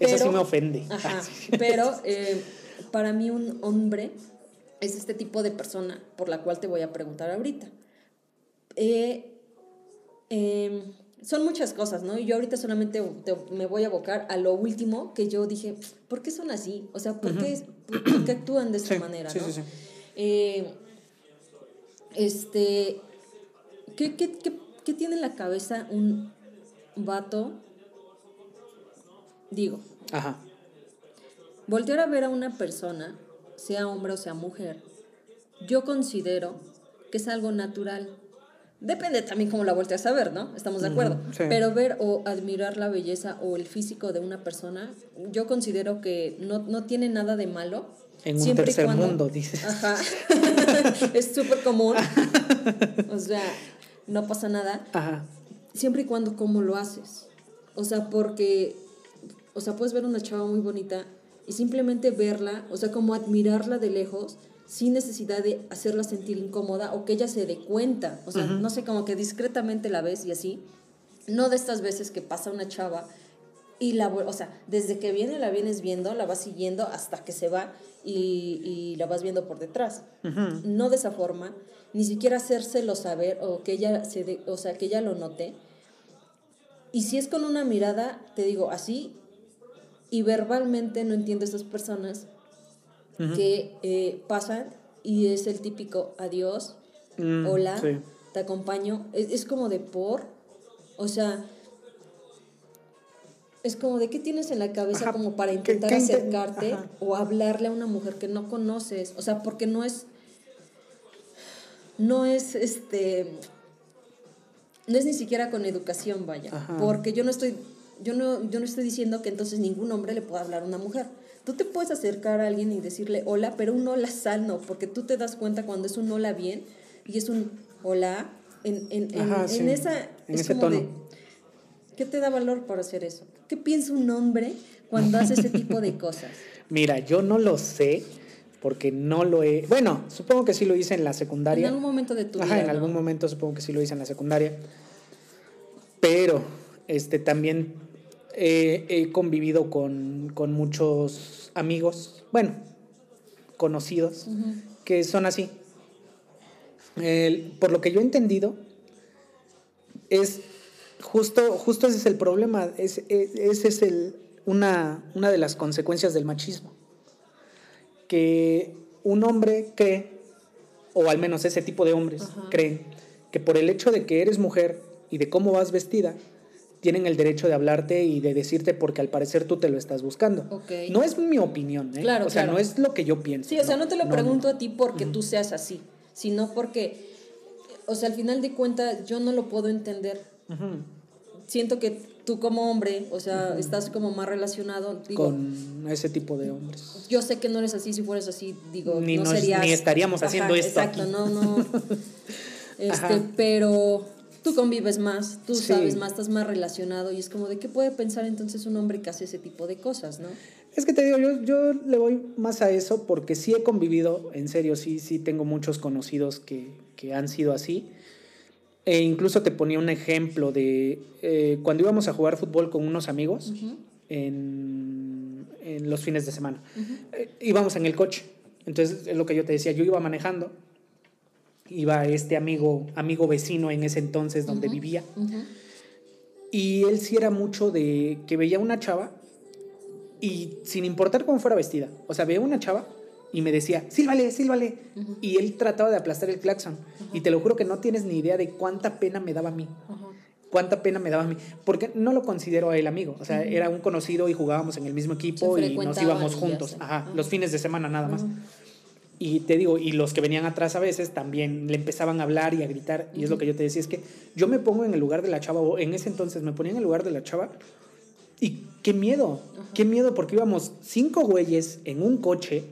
Eso sí Pero- me ofende. Ajá, pero eh, para mí un hombre es este tipo de persona por la cual te voy a preguntar ahorita. Eh, em, son muchas cosas, ¿no? Y yo ahorita solamente te- me voy a abocar a lo último que yo dije, ¿por qué son así? O sea, ¿por, qué, por- por qué actúan de esta Sí, manera, sí, no? sí, sí. Eh, este, ¿qué, qué, qué, qué tiene en la cabeza un vato? Digo, Ajá. Voltear a ver a una persona, sea hombre o sea mujer, yo considero que es algo natural. Depende también cómo la volteas a ver, ¿no? Estamos de acuerdo. sí. Pero ver o admirar la belleza o el físico de una persona, yo considero que no, no tiene nada de malo. En un tercer cuando- mundo, dices. Ajá. es súper común. O sea, no pasa nada Ajá. siempre y cuando cómo lo haces. O sea, porque, o sea, puedes ver una chava muy bonita y simplemente verla, o sea, como admirarla de lejos, sin necesidad de hacerla sentir incómoda o que ella se dé cuenta. O sea, no sé, como que discretamente la ves y así. No de estas veces que pasa una chava y la, o sea, desde que viene la vienes viendo, la vas siguiendo hasta que se va y, y la vas viendo por detrás. No de esa forma, ni siquiera hacérselo saber o que ella se dé- o sea, que ella lo note. Y si es con una mirada, te digo así, y verbalmente no entiendo a estas personas que eh, pasan y es el típico adiós, Mm, hola, sí. te acompaño. Es, es como de por, o sea, es como de qué tienes en la cabeza Ajá, como para ¿qué- intentar acercarte ajá. o hablarle a una mujer que no conoces. O sea, porque no es, no es este, no es ni siquiera con educación, vaya. Ajá. Porque yo no estoy, yo no, yo no estoy diciendo que entonces ningún hombre le pueda hablar a una mujer. Tú te puedes acercar a alguien y decirle hola, pero un hola sano, porque tú te das cuenta cuando es un hola bien y es un hola en, en, en, Ajá, en sí, esa... en es ese como de, tono. ¿Qué te da valor para hacer eso? ¿Qué piensa un hombre cuando hace ese tipo de cosas? Mira, yo no lo sé porque no lo he... Bueno, supongo que sí lo hice en la En secundaria. algún momento de tu Ajá, vida. en ¿no? algún momento supongo que sí lo hice en la secundaria. Pero este también eh, he convivido con, con muchos amigos, bueno, conocidos, que son así. El- por lo que yo he entendido, es justo, justo ese es el problema, es, es- ese es el, una, una de las consecuencias del machismo. Que un hombre cree, o al menos ese tipo de hombres Ajá. creen, que por el hecho de que eres mujer y de cómo vas vestida, tienen el derecho de hablarte y de decirte porque al parecer tú te lo estás buscando. No es mi opinión, ¿eh? Claro, o sea, claro. no es lo que yo pienso. Sí, o sea, no te lo no, pregunto a ti porque tú seas así, sino porque, o sea, al final de cuentas yo no lo puedo entender. Siento que tú como hombre, o sea, estás como más relacionado, digo, Con ese tipo de hombres. yo sé que no eres así, si fueres así, digo, Ni no nos- serías... ni estaríamos haciendo esto Exacto, aquí. no, no. Este, Ajá. pero tú convives más, tú Sí. sabes más, estás más relacionado y es como de qué puede pensar entonces un hombre que hace ese tipo de cosas, ¿no? Es que te digo, yo, yo le voy más a eso porque sí he convivido, en serio, sí, sí tengo muchos conocidos que, que han sido así. E incluso te ponía un ejemplo de eh, cuando íbamos a jugar fútbol con unos amigos en, en los fines de semana. Eh, íbamos en el coche Entonces, es lo que yo te decía, yo iba manejando, iba este amigo, amigo vecino en ese entonces donde vivía, y él sí era mucho de que veía una chava y sin importar cómo fuera vestida, o sea, veía una chava y me decía, sílvale, sílvale. Y él trataba de aplastar el claxon. Y te lo juro que no tienes ni idea de cuánta pena me daba a mí. Cuánta pena me daba a mí. Porque no lo considero a él amigo. O sea, era un conocido y jugábamos en el mismo equipo y nos íbamos juntos. Ajá, los fines de semana nada más. Y te digo, y los que venían atrás a veces también le empezaban a hablar y a gritar. Y es lo que yo te decía, es que yo me pongo en el lugar de la chava, o en ese entonces me ponía en el lugar de la chava. Y qué miedo, qué miedo, porque íbamos cinco güeyes en un coche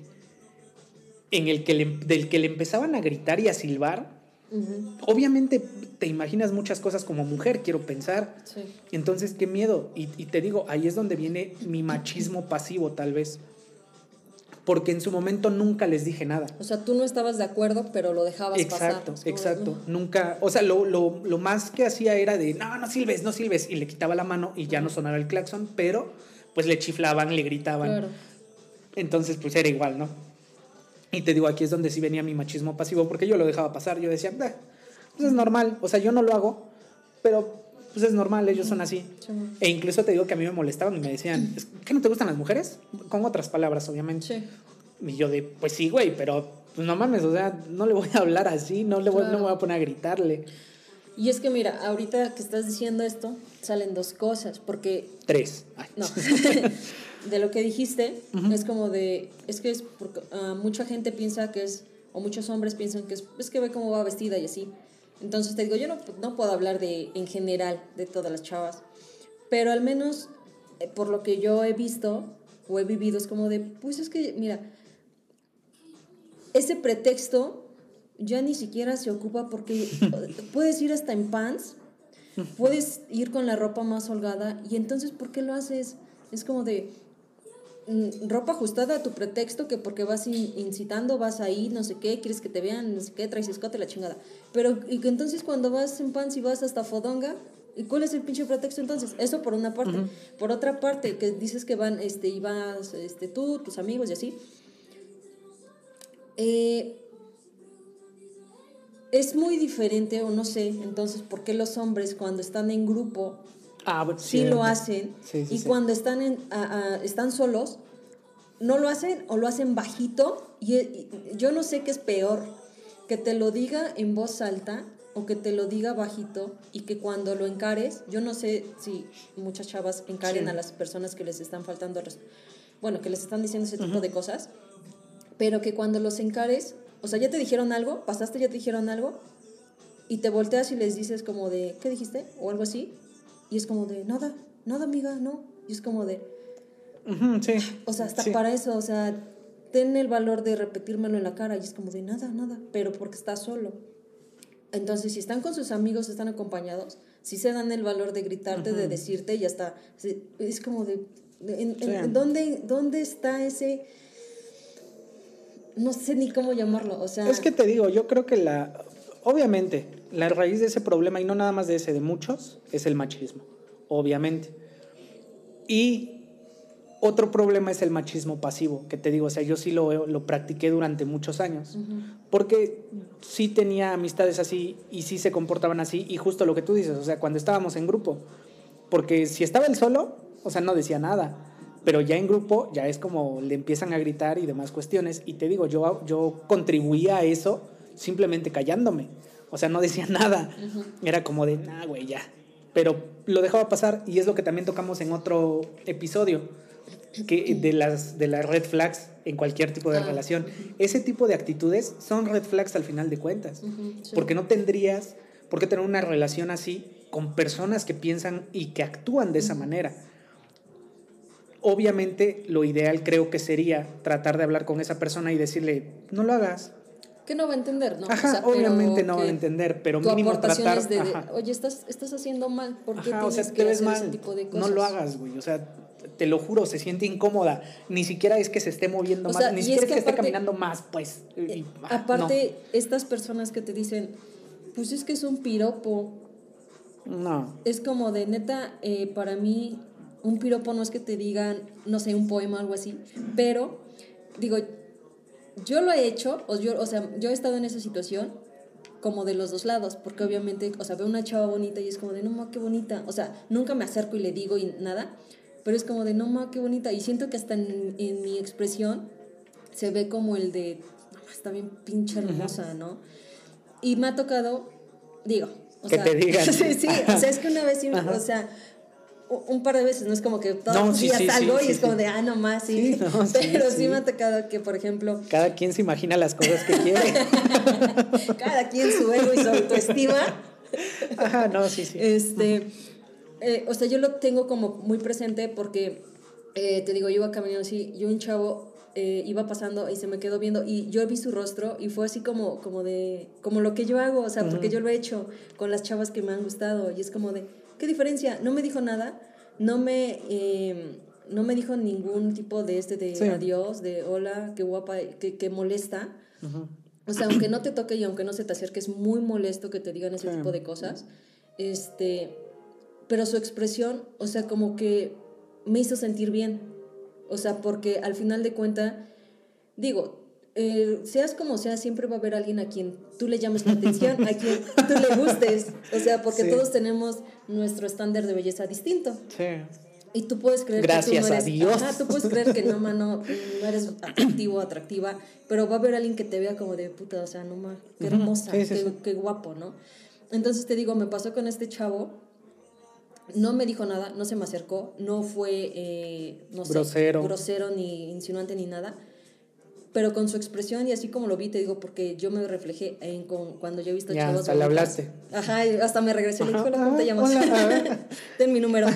en el que del que le empezaban a gritar y a silbar, obviamente te imaginas muchas cosas como mujer, quiero pensar. Entonces, qué miedo. Y, te digo, ahí es donde viene mi machismo pasivo, tal vez. Porque en su momento nunca les dije nada. O sea, tú no estabas de acuerdo, pero lo dejabas exacto, pasar. Exacto, exacto. Nunca, o sea, lo, lo, lo, más que hacía era de, no, no silbes, no silbes. Y le quitaba la mano y ya no sonaba el claxon, pero pues le chiflaban, le gritaban. Entonces, pues era igual, ¿no? Y te digo, aquí es donde sí venía mi machismo pasivo, porque yo lo dejaba pasar. Yo decía, pues es normal. O sea, yo no lo hago, pero pues es normal, ellos son así. E incluso te digo que a mí me molestaban y me decían, ¿qué no te gustan las mujeres? Con otras palabras, obviamente. Y yo de, pues sí, güey, pero pues no mames, o sea, no le voy a hablar así, no, le voy, no me voy a poner a gritarle. Y es que mira, ahorita que estás diciendo esto, salen dos cosas, porque... Tres. No. de lo que dijiste, es como de, es que es porque, ah, mucha gente piensa que es, o muchos hombres piensan que es, es que ve cómo va vestida y así. Entonces te digo, yo no, no puedo hablar de, en general de todas las chavas, pero al menos eh, por lo que yo he visto o he vivido es como de, pues es que, mira, ese pretexto ya ni siquiera se ocupa porque puedes ir hasta en pants, puedes ir con la ropa más holgada y entonces ¿por qué lo haces? Es como de, ropa ajustada a tu pretexto que porque vas incitando, vas ahí, no sé qué, quieres que te vean, no sé qué, traes escote, la chingada. Pero, y que entonces cuando vas en pants y vas hasta fodonga, ¿y cuál es el pinche pretexto entonces? Eso por una parte. Por otra parte, que dices que van, este, y vas, este, tú, tus amigos y así. Eh, es muy diferente, o no sé, entonces, ¿por qué los hombres cuando están en grupo Ah, sí lo hacen. y cuando están, en, están solos, no lo hacen o lo hacen bajito. Y, yo no sé qué es peor, que te lo diga en voz alta o que te lo diga bajito y que cuando lo encares, yo no sé si muchas chavas encaren a las personas que les están faltando, bueno, que les están diciendo ese tipo de cosas, pero que cuando los encares, o sea, ya te dijeron algo, pasaste, ya te dijeron algo, y te volteas y les dices como de, ¿qué dijiste? O algo así, y es como de, nada, nada, amiga, no. Y es como de... sí. O sea, hasta para eso, o sea, ten el valor de repetírmelo en la cara. Y es como de, nada, nada, pero porque está solo. Entonces, si están con sus amigos, están acompañados, si se dan el valor de gritarte, de decirte, y hasta... Es como de... en, ¿dónde, ¿Dónde está ese...? No sé ni cómo llamarlo, o sea... Es que te digo, yo creo que la obviamente, la raíz de ese problema, y no nada más de ese, de muchos, es el machismo, obviamente. Y otro problema es el machismo pasivo, que te digo, o sea, yo sí lo, lo practiqué durante muchos años, porque sí tenía amistades así y sí se comportaban así, y justo lo que tú dices, o sea, cuando estábamos en grupo, porque si estaba él solo, o sea, no decía nada, pero ya en grupo ya es como le empiezan a gritar y demás cuestiones, y te digo, yo, yo contribuía a eso simplemente callándome. O sea, no decía nada. Era como de, nah, güey, ya. Pero lo dejaba pasar y es lo que también tocamos en otro episodio que de las de las red flags en cualquier tipo de ah. relación. Ese tipo de actitudes son red flags al final de cuentas. Porque no tendrías por qué tener una relación así con personas que piensan y que actúan de esa manera. Obviamente lo ideal creo que sería tratar de hablar con esa persona y decirle, no lo hagas, que no va a entender, ¿no? Ajá, obviamente no va a entender, pero mínimo tratar... De, oye, estás, estás haciendo mal, ¿por qué tienes o sea, que hacer ese tipo de cosas? No lo hagas, güey, o sea, te lo juro, se siente incómoda. Ni siquiera es que se esté moviendo más, ni siquiera es que, esté caminando más, pues. Eh, aparte, estas personas que te dicen, pues es que es un piropo. No. Es como de neta, eh, para mí, un piropo no es que te digan, no sé, un poema o algo así, pero, digo, yo lo he hecho, o, yo, o sea, yo he estado en esa situación como de los dos lados, porque obviamente, o sea, veo una chava bonita y es como de, no, ma, qué bonita. O sea, nunca me acerco y le digo y nada, pero es como de, no, ma, qué bonita. Y siento que hasta en, en mi expresión se ve como el de, está bien pinche hermosa, ¿no? Y me ha tocado, digo, o Que sea, te digan. sí, sí, o sea, es que una vez, o sea, un par de veces, no es como que todos No, los sí, días sí, salgo sí, y es como de, ah, no más, sí. No, pero sí, sí. me ha tocado que, por ejemplo, Cada quien se imagina las cosas que quiere. cada quien su ego y su autoestima. Ajá, no, sí, sí. Este, eh, o sea, yo lo tengo como muy presente porque, eh, te digo, yo iba caminando así, y un chavo eh, iba pasando y se me quedó viendo y yo vi su rostro y fue así como, como de, como lo que yo hago, o sea, porque yo lo he hecho con las chavas que me han gustado y es como de, ¿qué diferencia? No me dijo nada, no me... eh, no me dijo ningún tipo de este de Sí. adiós, de hola, qué guapa, que, que molesta. O sea, aunque no te toque y aunque no se te acerque, es muy molesto que te digan ese Sí. tipo de cosas. Este, pero su expresión, o sea, como que me hizo sentir bien. O sea, porque al final de cuenta, digo, eh, seas como seas, siempre va a haber alguien a quien tú le llames la atención, a quien tú le gustes. O sea, porque Sí. todos tenemos nuestro estándar de belleza distinto. Sí. Y tú puedes creer que tú no a eres, Dios. Ajá, tú puedes creer que no, mano, no eres atractivo o atractiva, pero va a haber alguien que te vea como de puta, o sea, no ma, qué hermosa, Sí, sí, qué, sí. qué guapo, ¿no? Entonces te digo, me pasó con este chavo, no me dijo nada, no se me acercó, no fue, eh, no sé, Grosero. grosero ni insinuante ni nada, pero con su expresión y así como lo vi, te digo, porque yo me reflejé en con, cuando yo he visto Ya, chavos hasta le bonitas. hablaste. Ajá, hasta me regresé, le dije, hola, ¿cómo te llamas? hola. Ten mi número.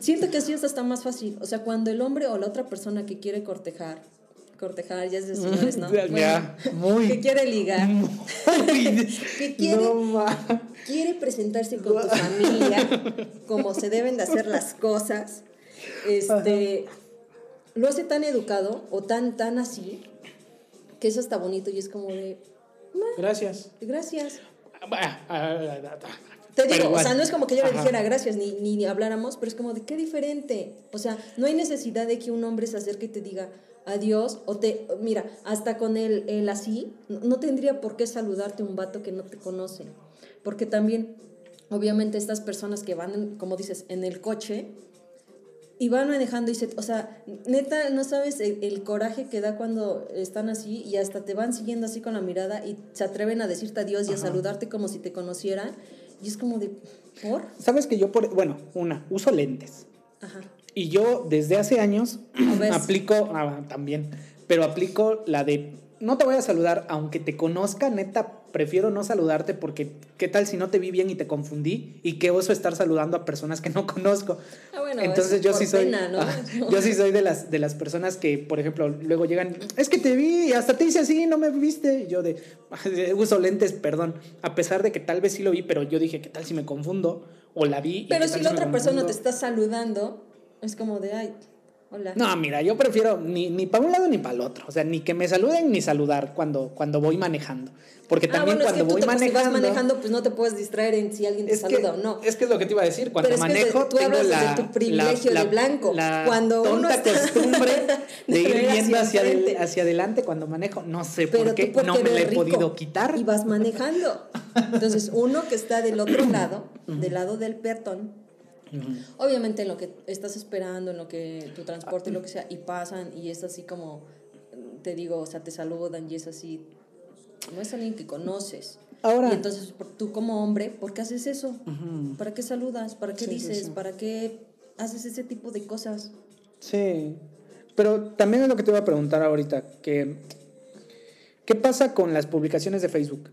Siento que así es hasta más fácil. O sea, cuando el hombre o la otra persona que quiere cortejar, cortejar, ya es de señores, ¿no? Ya, Bueno, muy. que quiere ligar, que quiere, No, quiere presentarse con tu familia, como se deben de hacer las cosas, este, lo hace tan educado o tan, tan así, que eso está bonito y es como de, Gracias. gracias. Te digo, Pero o sea, no es como que yo le dijera gracias ni, ni, ni habláramos, pero es como de qué diferente. O sea, no hay necesidad de que un hombre se acerque y te diga adiós o te. Mira, hasta con el, el así, no tendría por qué saludarte un vato que no te conoce. Porque también, obviamente, estas personas que van, como dices, en el coche y van manejando y se. O sea, neta, no sabes el, el coraje que da cuando están así y hasta te van siguiendo así con la mirada y se atreven a decirte adiós y a saludarte como si te conocieran. Y es como de. ¿Por? Sabes que yo, por, bueno, una, uso lentes. Ajá. Y yo desde hace años aplico, ah, también, pero aplico la de, no te voy a saludar, aunque te conozca, neta, prefiero no saludarte porque qué tal si no te vi bien y te confundí y qué oso estar saludando a personas que no conozco. Ah, bueno, Entonces es yo sí soy, pena, ¿no? ah, yo sí soy de las, de las personas que, por ejemplo, luego llegan, es que te vi hasta te hice así, no me viste. Y yo de, uso lentes, perdón, a pesar de que tal vez sí lo vi, pero yo dije, ¿qué tal si me confundo? O la vi. Pero si la otra persona te está saludando, es como de, ay, hola. No, mira, yo prefiero ni, ni para un lado ni para el otro. O sea, ni que me saluden ni saludar cuando, cuando voy manejando. Porque ah, también bueno, es que cuando voy te, pues, si manejando. vas manejando, pues no te puedes distraer en si alguien te es que, saluda o no. es que es lo que te iba a decir. Cuando Pero es que manejo, tú tengo la, desde tu privilegio la- de blanco. La Cuando uno tonta está- costumbre de de ir viendo hacia hacia, del- hacia adelante cuando manejo. No sé Pero por qué no me la he podido quitar. Y vas manejando. Entonces, uno que está del otro lado, del lado del peatón, Obviamente en lo que estás esperando, en lo que tu transporte, lo que sea, y pasan, y es así como, te digo, o sea, te saludan y es así, no es alguien que conoces. Ahora- Y entonces tú como hombre, ¿por qué haces eso? ¿Para qué saludas? ¿Para qué Sí, sí, dices? sí. ¿Para qué haces ese tipo de cosas? Sí, pero también es lo que te iba a preguntar ahorita, que ¿qué pasa con las publicaciones de Facebook?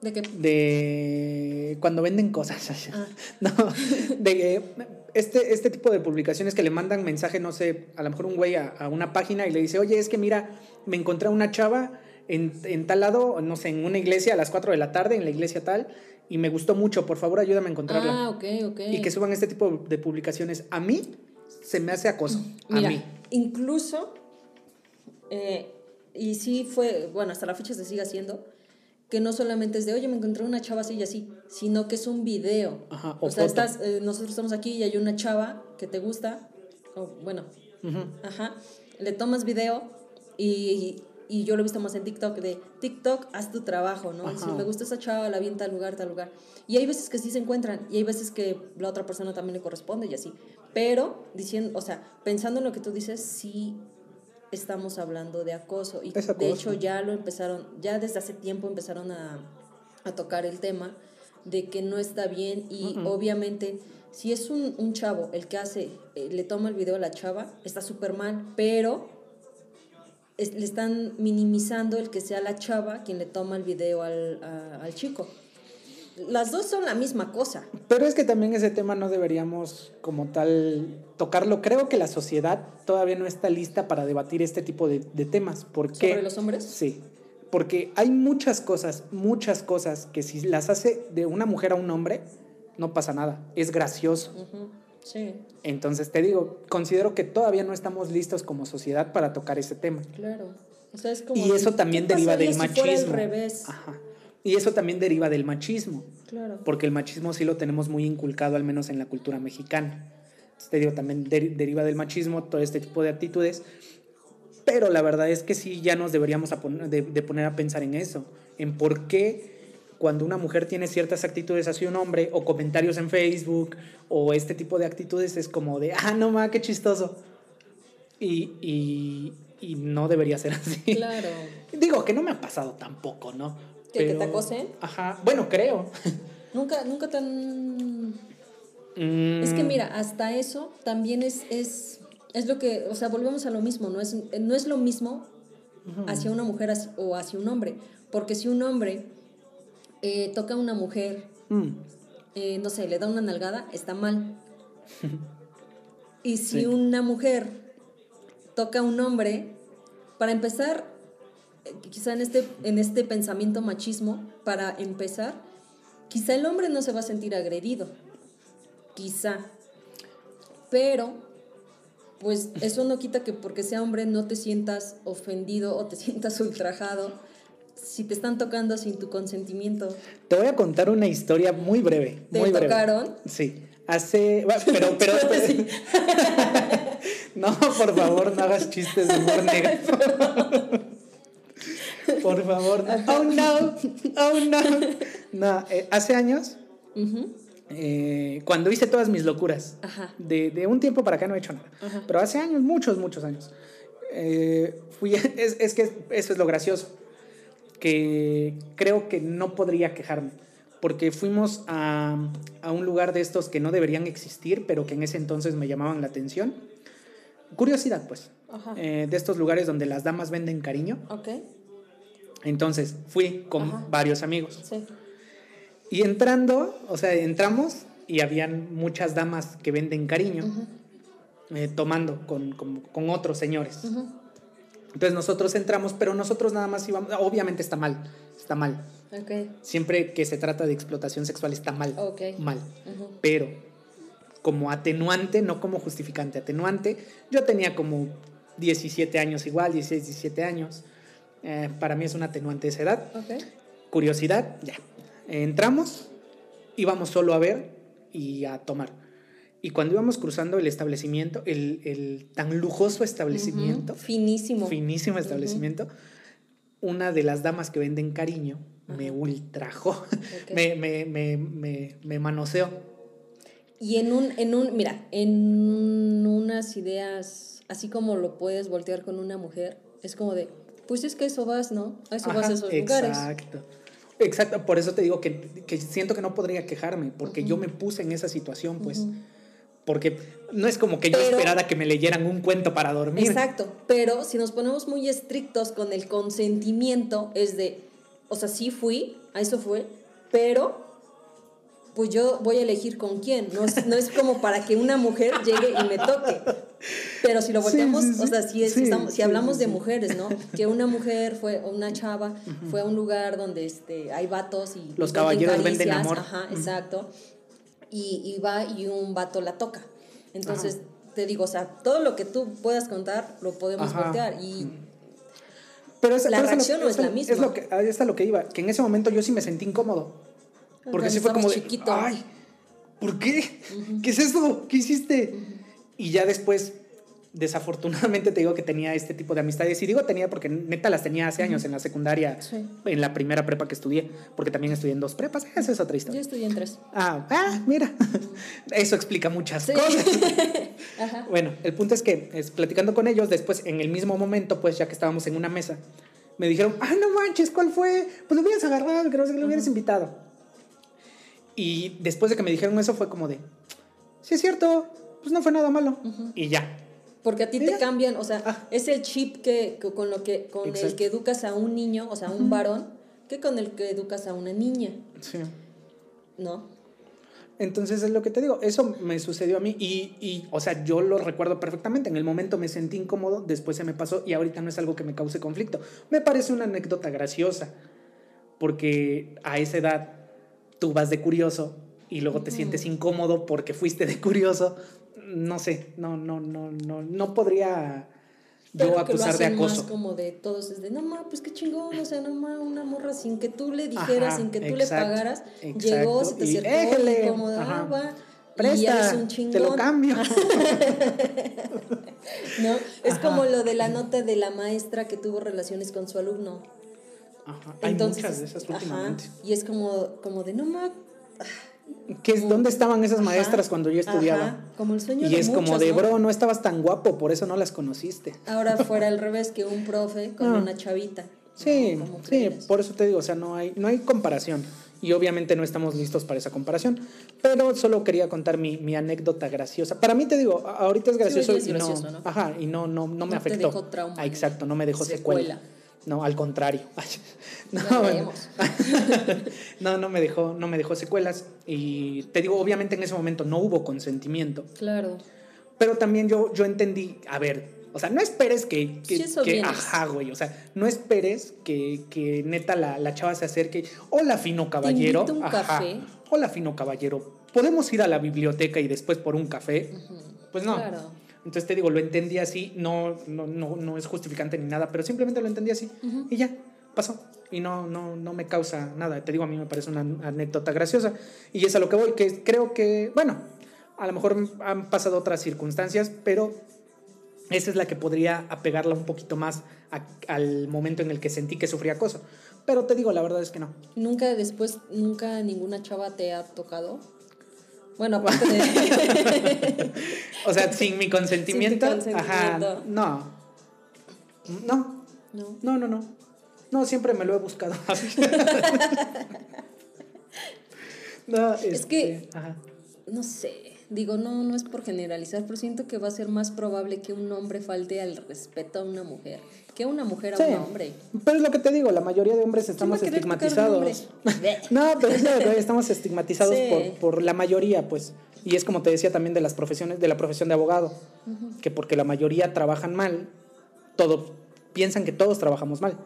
¿De qué? De cuando venden cosas. Ah. No, de este, este tipo de publicaciones que le mandan mensaje, no sé, a lo mejor un güey a, a una página y le dice, oye, es que mira, me encontré a una chava en, en tal lado, no sé, en una iglesia a las 4 de la tarde, en la iglesia tal, y me gustó mucho, por favor ayúdame a encontrarla. Ah, ok, ok. Y que suban este tipo de publicaciones. A mí se me hace acoso. Mira, a mí. incluso, eh, y sí fue, bueno, hasta la fecha se sigue haciendo, que no solamente es de, oye, me encontré una chava así y así, sino que es un video. Ajá, o o sea, estás, eh, nosotros estamos aquí y hay una chava que te gusta, o, bueno, ajá, le tomas video y y yo lo he visto más en TikTok, de TikTok, haz tu trabajo, ¿no? Si me gusta esa chava, la vi en tal lugar, tal lugar. Y hay veces que sí se encuentran, y hay veces que la otra persona también le corresponde y así. Pero, diciendo, o sea, pensando en lo que tú dices, sí estamos hablando de acoso. Y de hecho ya lo empezaron, ya desde hace tiempo empezaron a, a tocar el tema de que no está bien y obviamente si es un, un chavo el que hace, eh, le toma el video a la chava, está súper mal, pero es- le están minimizando el que sea la chava quien le toma el video al, a- al chico. Las dos son la misma cosa. Pero es que también ese tema no deberíamos como tal tocarlo. Creo que la sociedad todavía no está lista para debatir este tipo de, de temas. ¿Por qué? ¿Sobre los hombres? Sí, porque hay muchas cosas, muchas cosas que si las hace de una mujer a un hombre, no pasa nada. Es gracioso. Sí, Entonces te digo, considero que todavía no estamos listos como sociedad para tocar ese tema. claro. O sea, es como Y eso también ¿qué deriva del si fuera revés. Ajá. Y eso también deriva del machismo. Claro. porque el machismo sí lo tenemos muy inculcado, al menos en la cultura mexicana. Entonces, te digo, también deri- deriva del machismo todo este tipo de actitudes, pero la verdad es que sí ya nos deberíamos pon- de, de poner a pensar en eso, en por qué cuando una mujer tiene ciertas actitudes hacia un hombre, o comentarios en Facebook, o este tipo de actitudes, es como de, ah, no ma, qué chistoso. Y, y, y no debería ser así. Claro. Digo que no me ha pasado tampoco, ¿no? ¿Que- que te acosen? Ajá, bueno, creo. Nunca, nunca tan... Mm, Es que mira, hasta eso también es, es, es lo que, o sea, volvemos a lo mismo, no es, no es lo mismo hacia una mujer o hacia un hombre, porque si un hombre eh, toca a una mujer, mm, eh, no sé, le da una nalgada, está mal. Y si Sí. una mujer toca a un hombre, para empezar, quizá en este, en este pensamiento machismo, para empezar, quizá el hombre no se va a sentir agredido, quizá, pero pues eso no quita que porque sea hombre no te sientas ofendido o te sientas ultrajado si te están tocando sin tu consentimiento. Te voy a contar una historia muy breve. ¿Te muy breve. tocaron? Sí. Hace. Pero, pero. Sí. no, por favor, no hagas chistes de humor negro. Por favor. no. Oh no. Oh no. No, eh, hace años, eh, cuando hice todas mis locuras, Ajá. de, de un tiempo para acá no he hecho nada. Ajá. Pero hace años, muchos, muchos años. eh, fui, es, es que eso es lo gracioso. Que creo que no podría quejarme. Porque fuimos a, a un lugar de estos que no deberían existir, pero que en ese entonces me llamaban la atención. Curiosidad, pues. Ajá. eh, de estos lugares donde las damas venden cariño. Ok, Entonces fui con Ajá. varios amigos. sí. Y entrando, o sea, entramos y habían muchas damas que venden cariño, Ujú, eh, tomando con, con- con otros señores. ujú. Entonces nosotros entramos, pero nosotros nada más íbamos, obviamente está mal, está mal. Ok, Siempre que se trata de explotación sexual está mal, ok. mal. Ujú. Pero como atenuante, no como justificante, atenuante, yo tenía como 17 años igual, 16, 17 años. Eh, para mí es un atenuante de esa edad. Ok. curiosidad, ya. Entramos, íbamos solo a ver y a tomar. Y cuando íbamos cruzando el establecimiento, el, el tan lujoso establecimiento, Ujú, Finísimo. finísimo establecimiento, una de las damas que venden cariño me ultrajó, Ok. me, me, me, me, me manoseó. Y en un, en un, mira, en unas ideas, así como lo puedes voltear con una mujer, es como de, pues es que eso vas, ¿no? A eso vas a esos lugares. Exacto. Exacto, por eso te digo que, que siento que no podría quejarme, porque yo me puse en esa situación, pues. Porque no es como que yo esperara que me leyeran un cuento para dormir. Exacto, pero si nos ponemos muy estrictos con el consentimiento, es de, o sea, sí fui, a eso fue, pero pues yo voy a elegir con quién, no es, no es como para que una mujer llegue y me toque. Pero si lo volteamos, sí, sí. o sea, si, es- estamos- si hablamos de mujeres, ¿no? Que una mujer fue, una chava, fue a un lugar donde este, hay vatos y... Los caballeros venden amor. Ajá, Ujú. exacto. Y, y va y un vato la toca. Entonces, te digo, o sea, todo lo que tú puedas contar lo podemos Ajá. voltear. Y Pero es- La pero reacción no es la misma. Es lo que, ahí está lo que iba, que en ese momento yo sí me sentí incómodo. Porque sí fue como de, chiquito. ay, ¿por qué? ¿Qué es eso? ¿Qué hiciste? Y ya después desafortunadamente te digo que tenía este tipo de amistades. Y digo tenía porque neta las tenía hace años en la secundaria, Sí. en la primera prepa que estudié, porque también estudié en dos prepas. Esa es otra Yo historia. estudié en tres. Ah, ah, mira. Eso explica muchas Sí. cosas. Ajá. Bueno, el punto es que es, platicando con ellos, después en el mismo momento, pues ya que estábamos en una mesa, me dijeron, ah, no manches, ¿cuál fue? Pues lo hubieras agarrado, que no sé que lo hubieras invitado. Y después de que me dijeron eso fue como de, sí es cierto, pues no fue nada malo. Y ya. Porque a ti te cambian, o sea, Ah. es el chip que, que con lo que con el que educas a un niño, o sea, a un varón, que con el que educas a una niña, Sí. ¿no? Entonces es lo que te digo, eso me sucedió a mí y, y, o sea, yo lo recuerdo perfectamente. En el momento me sentí incómodo, después se me pasó y ahorita no es algo que me cause conflicto. Me parece una anécdota graciosa, porque a esa edad tú vas de curioso y luego te sientes incómodo porque fuiste de curioso. No sé, no, no, no, no, no podría yo Pero que lo acusar de hacen más acoso. como de todos, es de, no ma, pues qué chingón, o sea, no ma, una morra sin que tú le dijeras, Ajá, sin que tú exacto, le pagaras, exacto, llegó, se te y acercó como va, Presta, un chingón. te lo cambio. ¿No? Es Ajá. como lo de la nota de la maestra que tuvo relaciones con su alumno. Ajá, Hay muchas de esas ajá, últimamente. y es como, como de, no ma, ¿Qué es, ¿Dónde estaban esas Ajá, maestras cuando yo estudiaba? ajá, como el sueño Y de es como de, ¿no? bro, no estabas tan guapo, por eso no las conociste. Ahora fuera al revés que un profe con Ah. una chavita. Sí, ¿no? ¿Cómo sí, por eso te digo, o sea, no hay, no hay comparación. Y obviamente no estamos listos para esa comparación. Pero solo quería contar mi, mi anécdota graciosa. Para mí te digo, ahorita es gracioso, es y no. Ajá, y no, no, no me te afectó. dejó trauma, Ah, exacto, no me dejó secuela. secuela. No, al contrario. no, bueno. no, no me dejó, no me dejó secuelas. Y te digo, obviamente en ese momento no hubo consentimiento. Claro. Pero también yo, yo entendí, a ver, o sea, no esperes que, que, Sí, que- ajá, güey, o sea, no esperes que, que neta la, la chava se acerque, hola fino caballero, un ajá, café. hola fino caballero, ¿podemos ir a la biblioteca y después por un café? Pues no. Claro. Entonces te digo, lo entendí así, no, no, no, no es justificante ni nada, pero simplemente lo entendí así y ya, pasó. Y no, no, no me causa nada. Te digo, a mí me parece una anécdota graciosa. Y es a lo que voy, que creo que, bueno, a lo mejor han pasado otras circunstancias, pero esa es la que podría apegarla un poquito más a- al momento en el que sentí que sufría acoso. Pero te digo, la verdad es que no. Nunca después, nunca ninguna chava te ha tocado. Bueno, aparte de. O sea, sin mi consentimiento, consentimiento. ajá, no. No, no. no, no, no. No, siempre me lo he buscado. no, Es que- este, ajá. No sé. Digo, no, no es por generalizar, pero siento que va a ser más probable que un hombre falte al respeto a una mujer que una mujer a Sí, un hombre. Pero es lo que te digo, la mayoría de hombres estamos ¿Quién va a querer tocar a un estigmatizados. no, pero es estamos estigmatizados Sí. por, por la mayoría, pues. Y es como te decía también de las profesiones, de la profesión de abogado, que porque la mayoría trabajan mal, todo, piensan que todos trabajamos mal.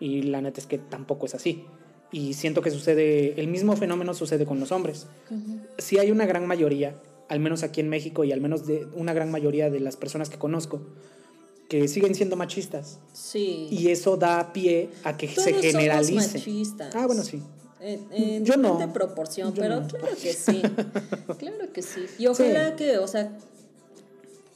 Y la neta es que tampoco es así. Y siento que sucede, el mismo fenómeno sucede con los hombres. Si hay una gran mayoría, al menos aquí en México y al menos de una gran mayoría de las personas que conozco, que siguen siendo machistas. Sí. Y eso da pie a que Todos se somos generalice. machistas. Ah, bueno, sí. En, en Yo no. proporción, Yo pero no. claro que sí. claro que sí. Y ojalá Sí. que, o sea,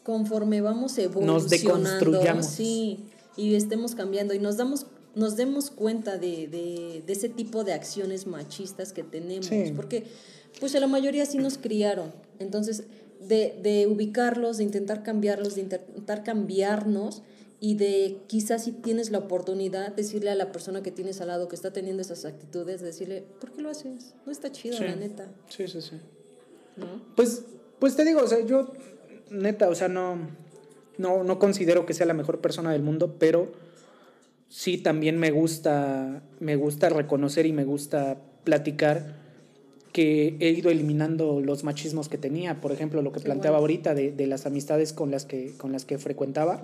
conforme vamos Nos evolucionando, deconstruyamos. sí, y estemos cambiando y nos damos nos demos cuenta de, de, de ese tipo de acciones machistas que tenemos, Sí. porque pues a la mayoría sí nos criaron, entonces de, de ubicarlos, de intentar cambiarlos, de intentar cambiarnos y de quizás si tienes la oportunidad decirle a la persona que tienes al lado que está teniendo esas actitudes, decirle, ¿por qué lo haces? No está chido, Sí. la neta, Sí, sí, sí. ¿no? Pues, pues te digo, o sea, yo, neta, o sea, no, no, no considero que sea la mejor persona del mundo, pero sí también me gusta, me gusta reconocer y me gusta platicar que he ido eliminando los machismos que tenía. Por ejemplo, lo que Qué planteaba bueno. ahorita de, de las amistades con las que, con las que frecuentaba.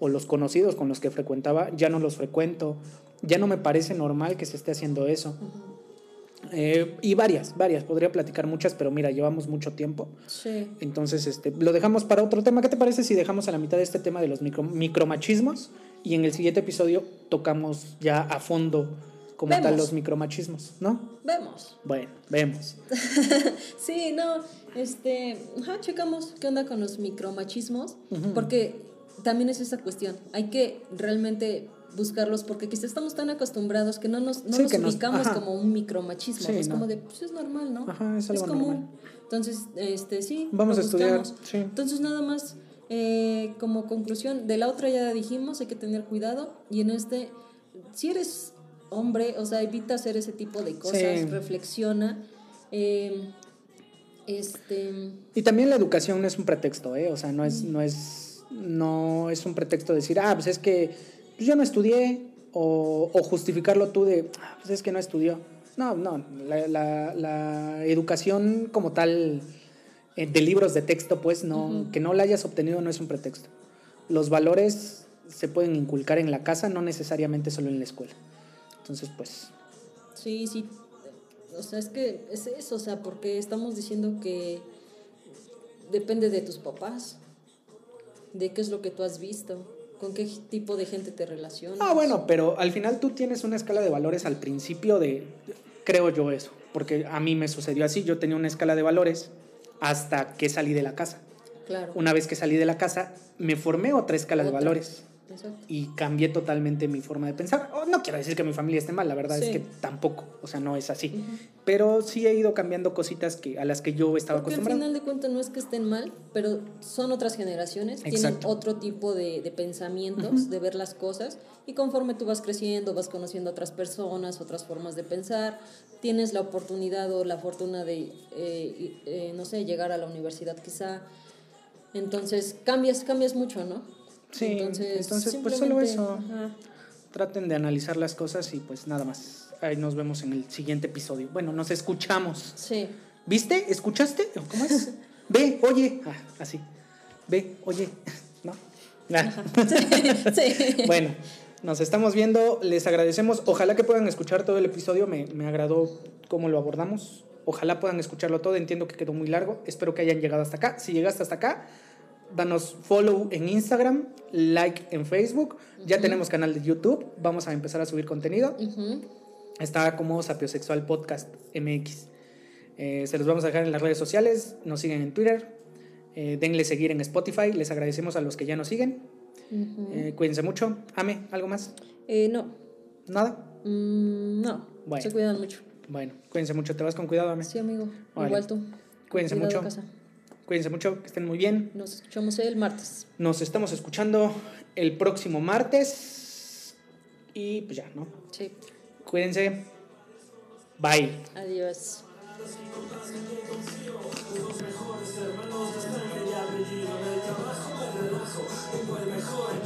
o los conocidos con los que frecuentaba, ya no los frecuento, ya no me parece normal que se esté haciendo eso. Eh, y varias, varias, podría platicar muchas, pero mira, llevamos mucho tiempo. Sí. Entonces, este, lo dejamos para otro tema. ¿Qué te parece si dejamos a la mitad de este tema de los micro, micromachismos y en el siguiente episodio tocamos ya a fondo como tal Vemos. los micromachismos, ¿no? Vemos. Bueno, vemos. Sí, no, este, ajá, checamos qué onda con los micromachismos, porque también es esa cuestión, hay que realmente buscarlos porque quizá estamos tan acostumbrados que no nos, no Sí, nos ubicamos como un micromachismo, Sí, es no. como de, pues es normal, ¿no? Ajá, es algo común. normal. Entonces, este, sí, Vamos a estudiar, sí. Entonces, nada más, eh, como conclusión, de la otra ya dijimos, hay que tener cuidado, y en este, si eres hombre, o sea, evita hacer ese tipo de cosas, Sí. reflexiona, eh, este... Y también la educación no es un pretexto, ¿eh? O sea, no es, no es, no es un pretexto decir, ah, pues es que pues yo no estudié, o, o justificarlo tú de, ah, pues es que no estudió. No, no, la, la- la educación como tal eh, de libros de texto, pues, no, que no la hayas obtenido no es un pretexto. Los valores se pueden inculcar en la casa, no necesariamente solo en la escuela. Entonces, pues, Sí, sí. O sea, es que es eso, o sea, porque estamos diciendo que depende de tus papás, de qué es lo que tú has visto, con qué tipo de gente te relacionas. Ah, bueno, pero al final tú tienes una escala de valores al principio de, creo yo eso, porque a mí me sucedió así, yo tenía una escala de valores hasta que salí de la casa. Claro. Una vez que salí de la casa, me formé otra escala de Otra. valores Exacto. y cambié totalmente mi forma de pensar. Oh, no quiero decir que mi familia esté mal, la verdad es Sí. que tampoco, o sea, no es así. Pero sí he ido cambiando cositas que, a las que yo estaba Porque al acostumbrado. final de cuentas no es que estén mal, pero son otras generaciones, tienen Exacto. otro tipo de, de pensamientos, de ver las cosas, y conforme tú vas creciendo, vas conociendo otras personas, otras formas de pensar, tienes la oportunidad o la fortuna de, eh, eh, no sé, llegar a la universidad quizá, entonces cambias, cambias mucho, ¿no? Sí, entonces, pues solo eso. ajá. Traten de analizar las cosas y pues nada más. Ahí nos vemos en el siguiente episodio. Bueno, nos escuchamos. Sí, ¿Viste? ¿Escuchaste? ¿Cómo es? Ve, oye. Ah, así. Ve, oye. ¿No? Ah. sí. Bueno, nos estamos viendo. Les agradecemos. Ojalá que puedan escuchar todo el episodio. Me, me agradó cómo lo abordamos. Ojalá puedan escucharlo todo. Entiendo que quedó muy largo. Espero que hayan llegado hasta acá. Si llegaste hasta acá, danos follow en Instagram, like en Facebook. Ya tenemos canal de YouTube. Vamos a empezar a subir contenido. Está como Sapiosexual Podcast MX. Eh, se los vamos a dejar en las redes sociales. Nos siguen en Twitter. Eh, denle seguir en Spotify. Les agradecemos a los que ya nos siguen. Eh, cuídense mucho. Ame, ¿algo más? No, ¿Nada? Mm, no, Bueno. se cuidan mucho. Bueno, cuídense mucho. Te vas con cuidado, Ame. Sí, amigo. Igual tú. Cuídense Cuidado, mucho. casa. Cuídense mucho. Que estén muy bien. Nos escuchamos el martes. Nos estamos escuchando el próximo martes. Y pues ya, ¿no? Sí. Cuídense. Bye. Adiós. Tengo el mejor y.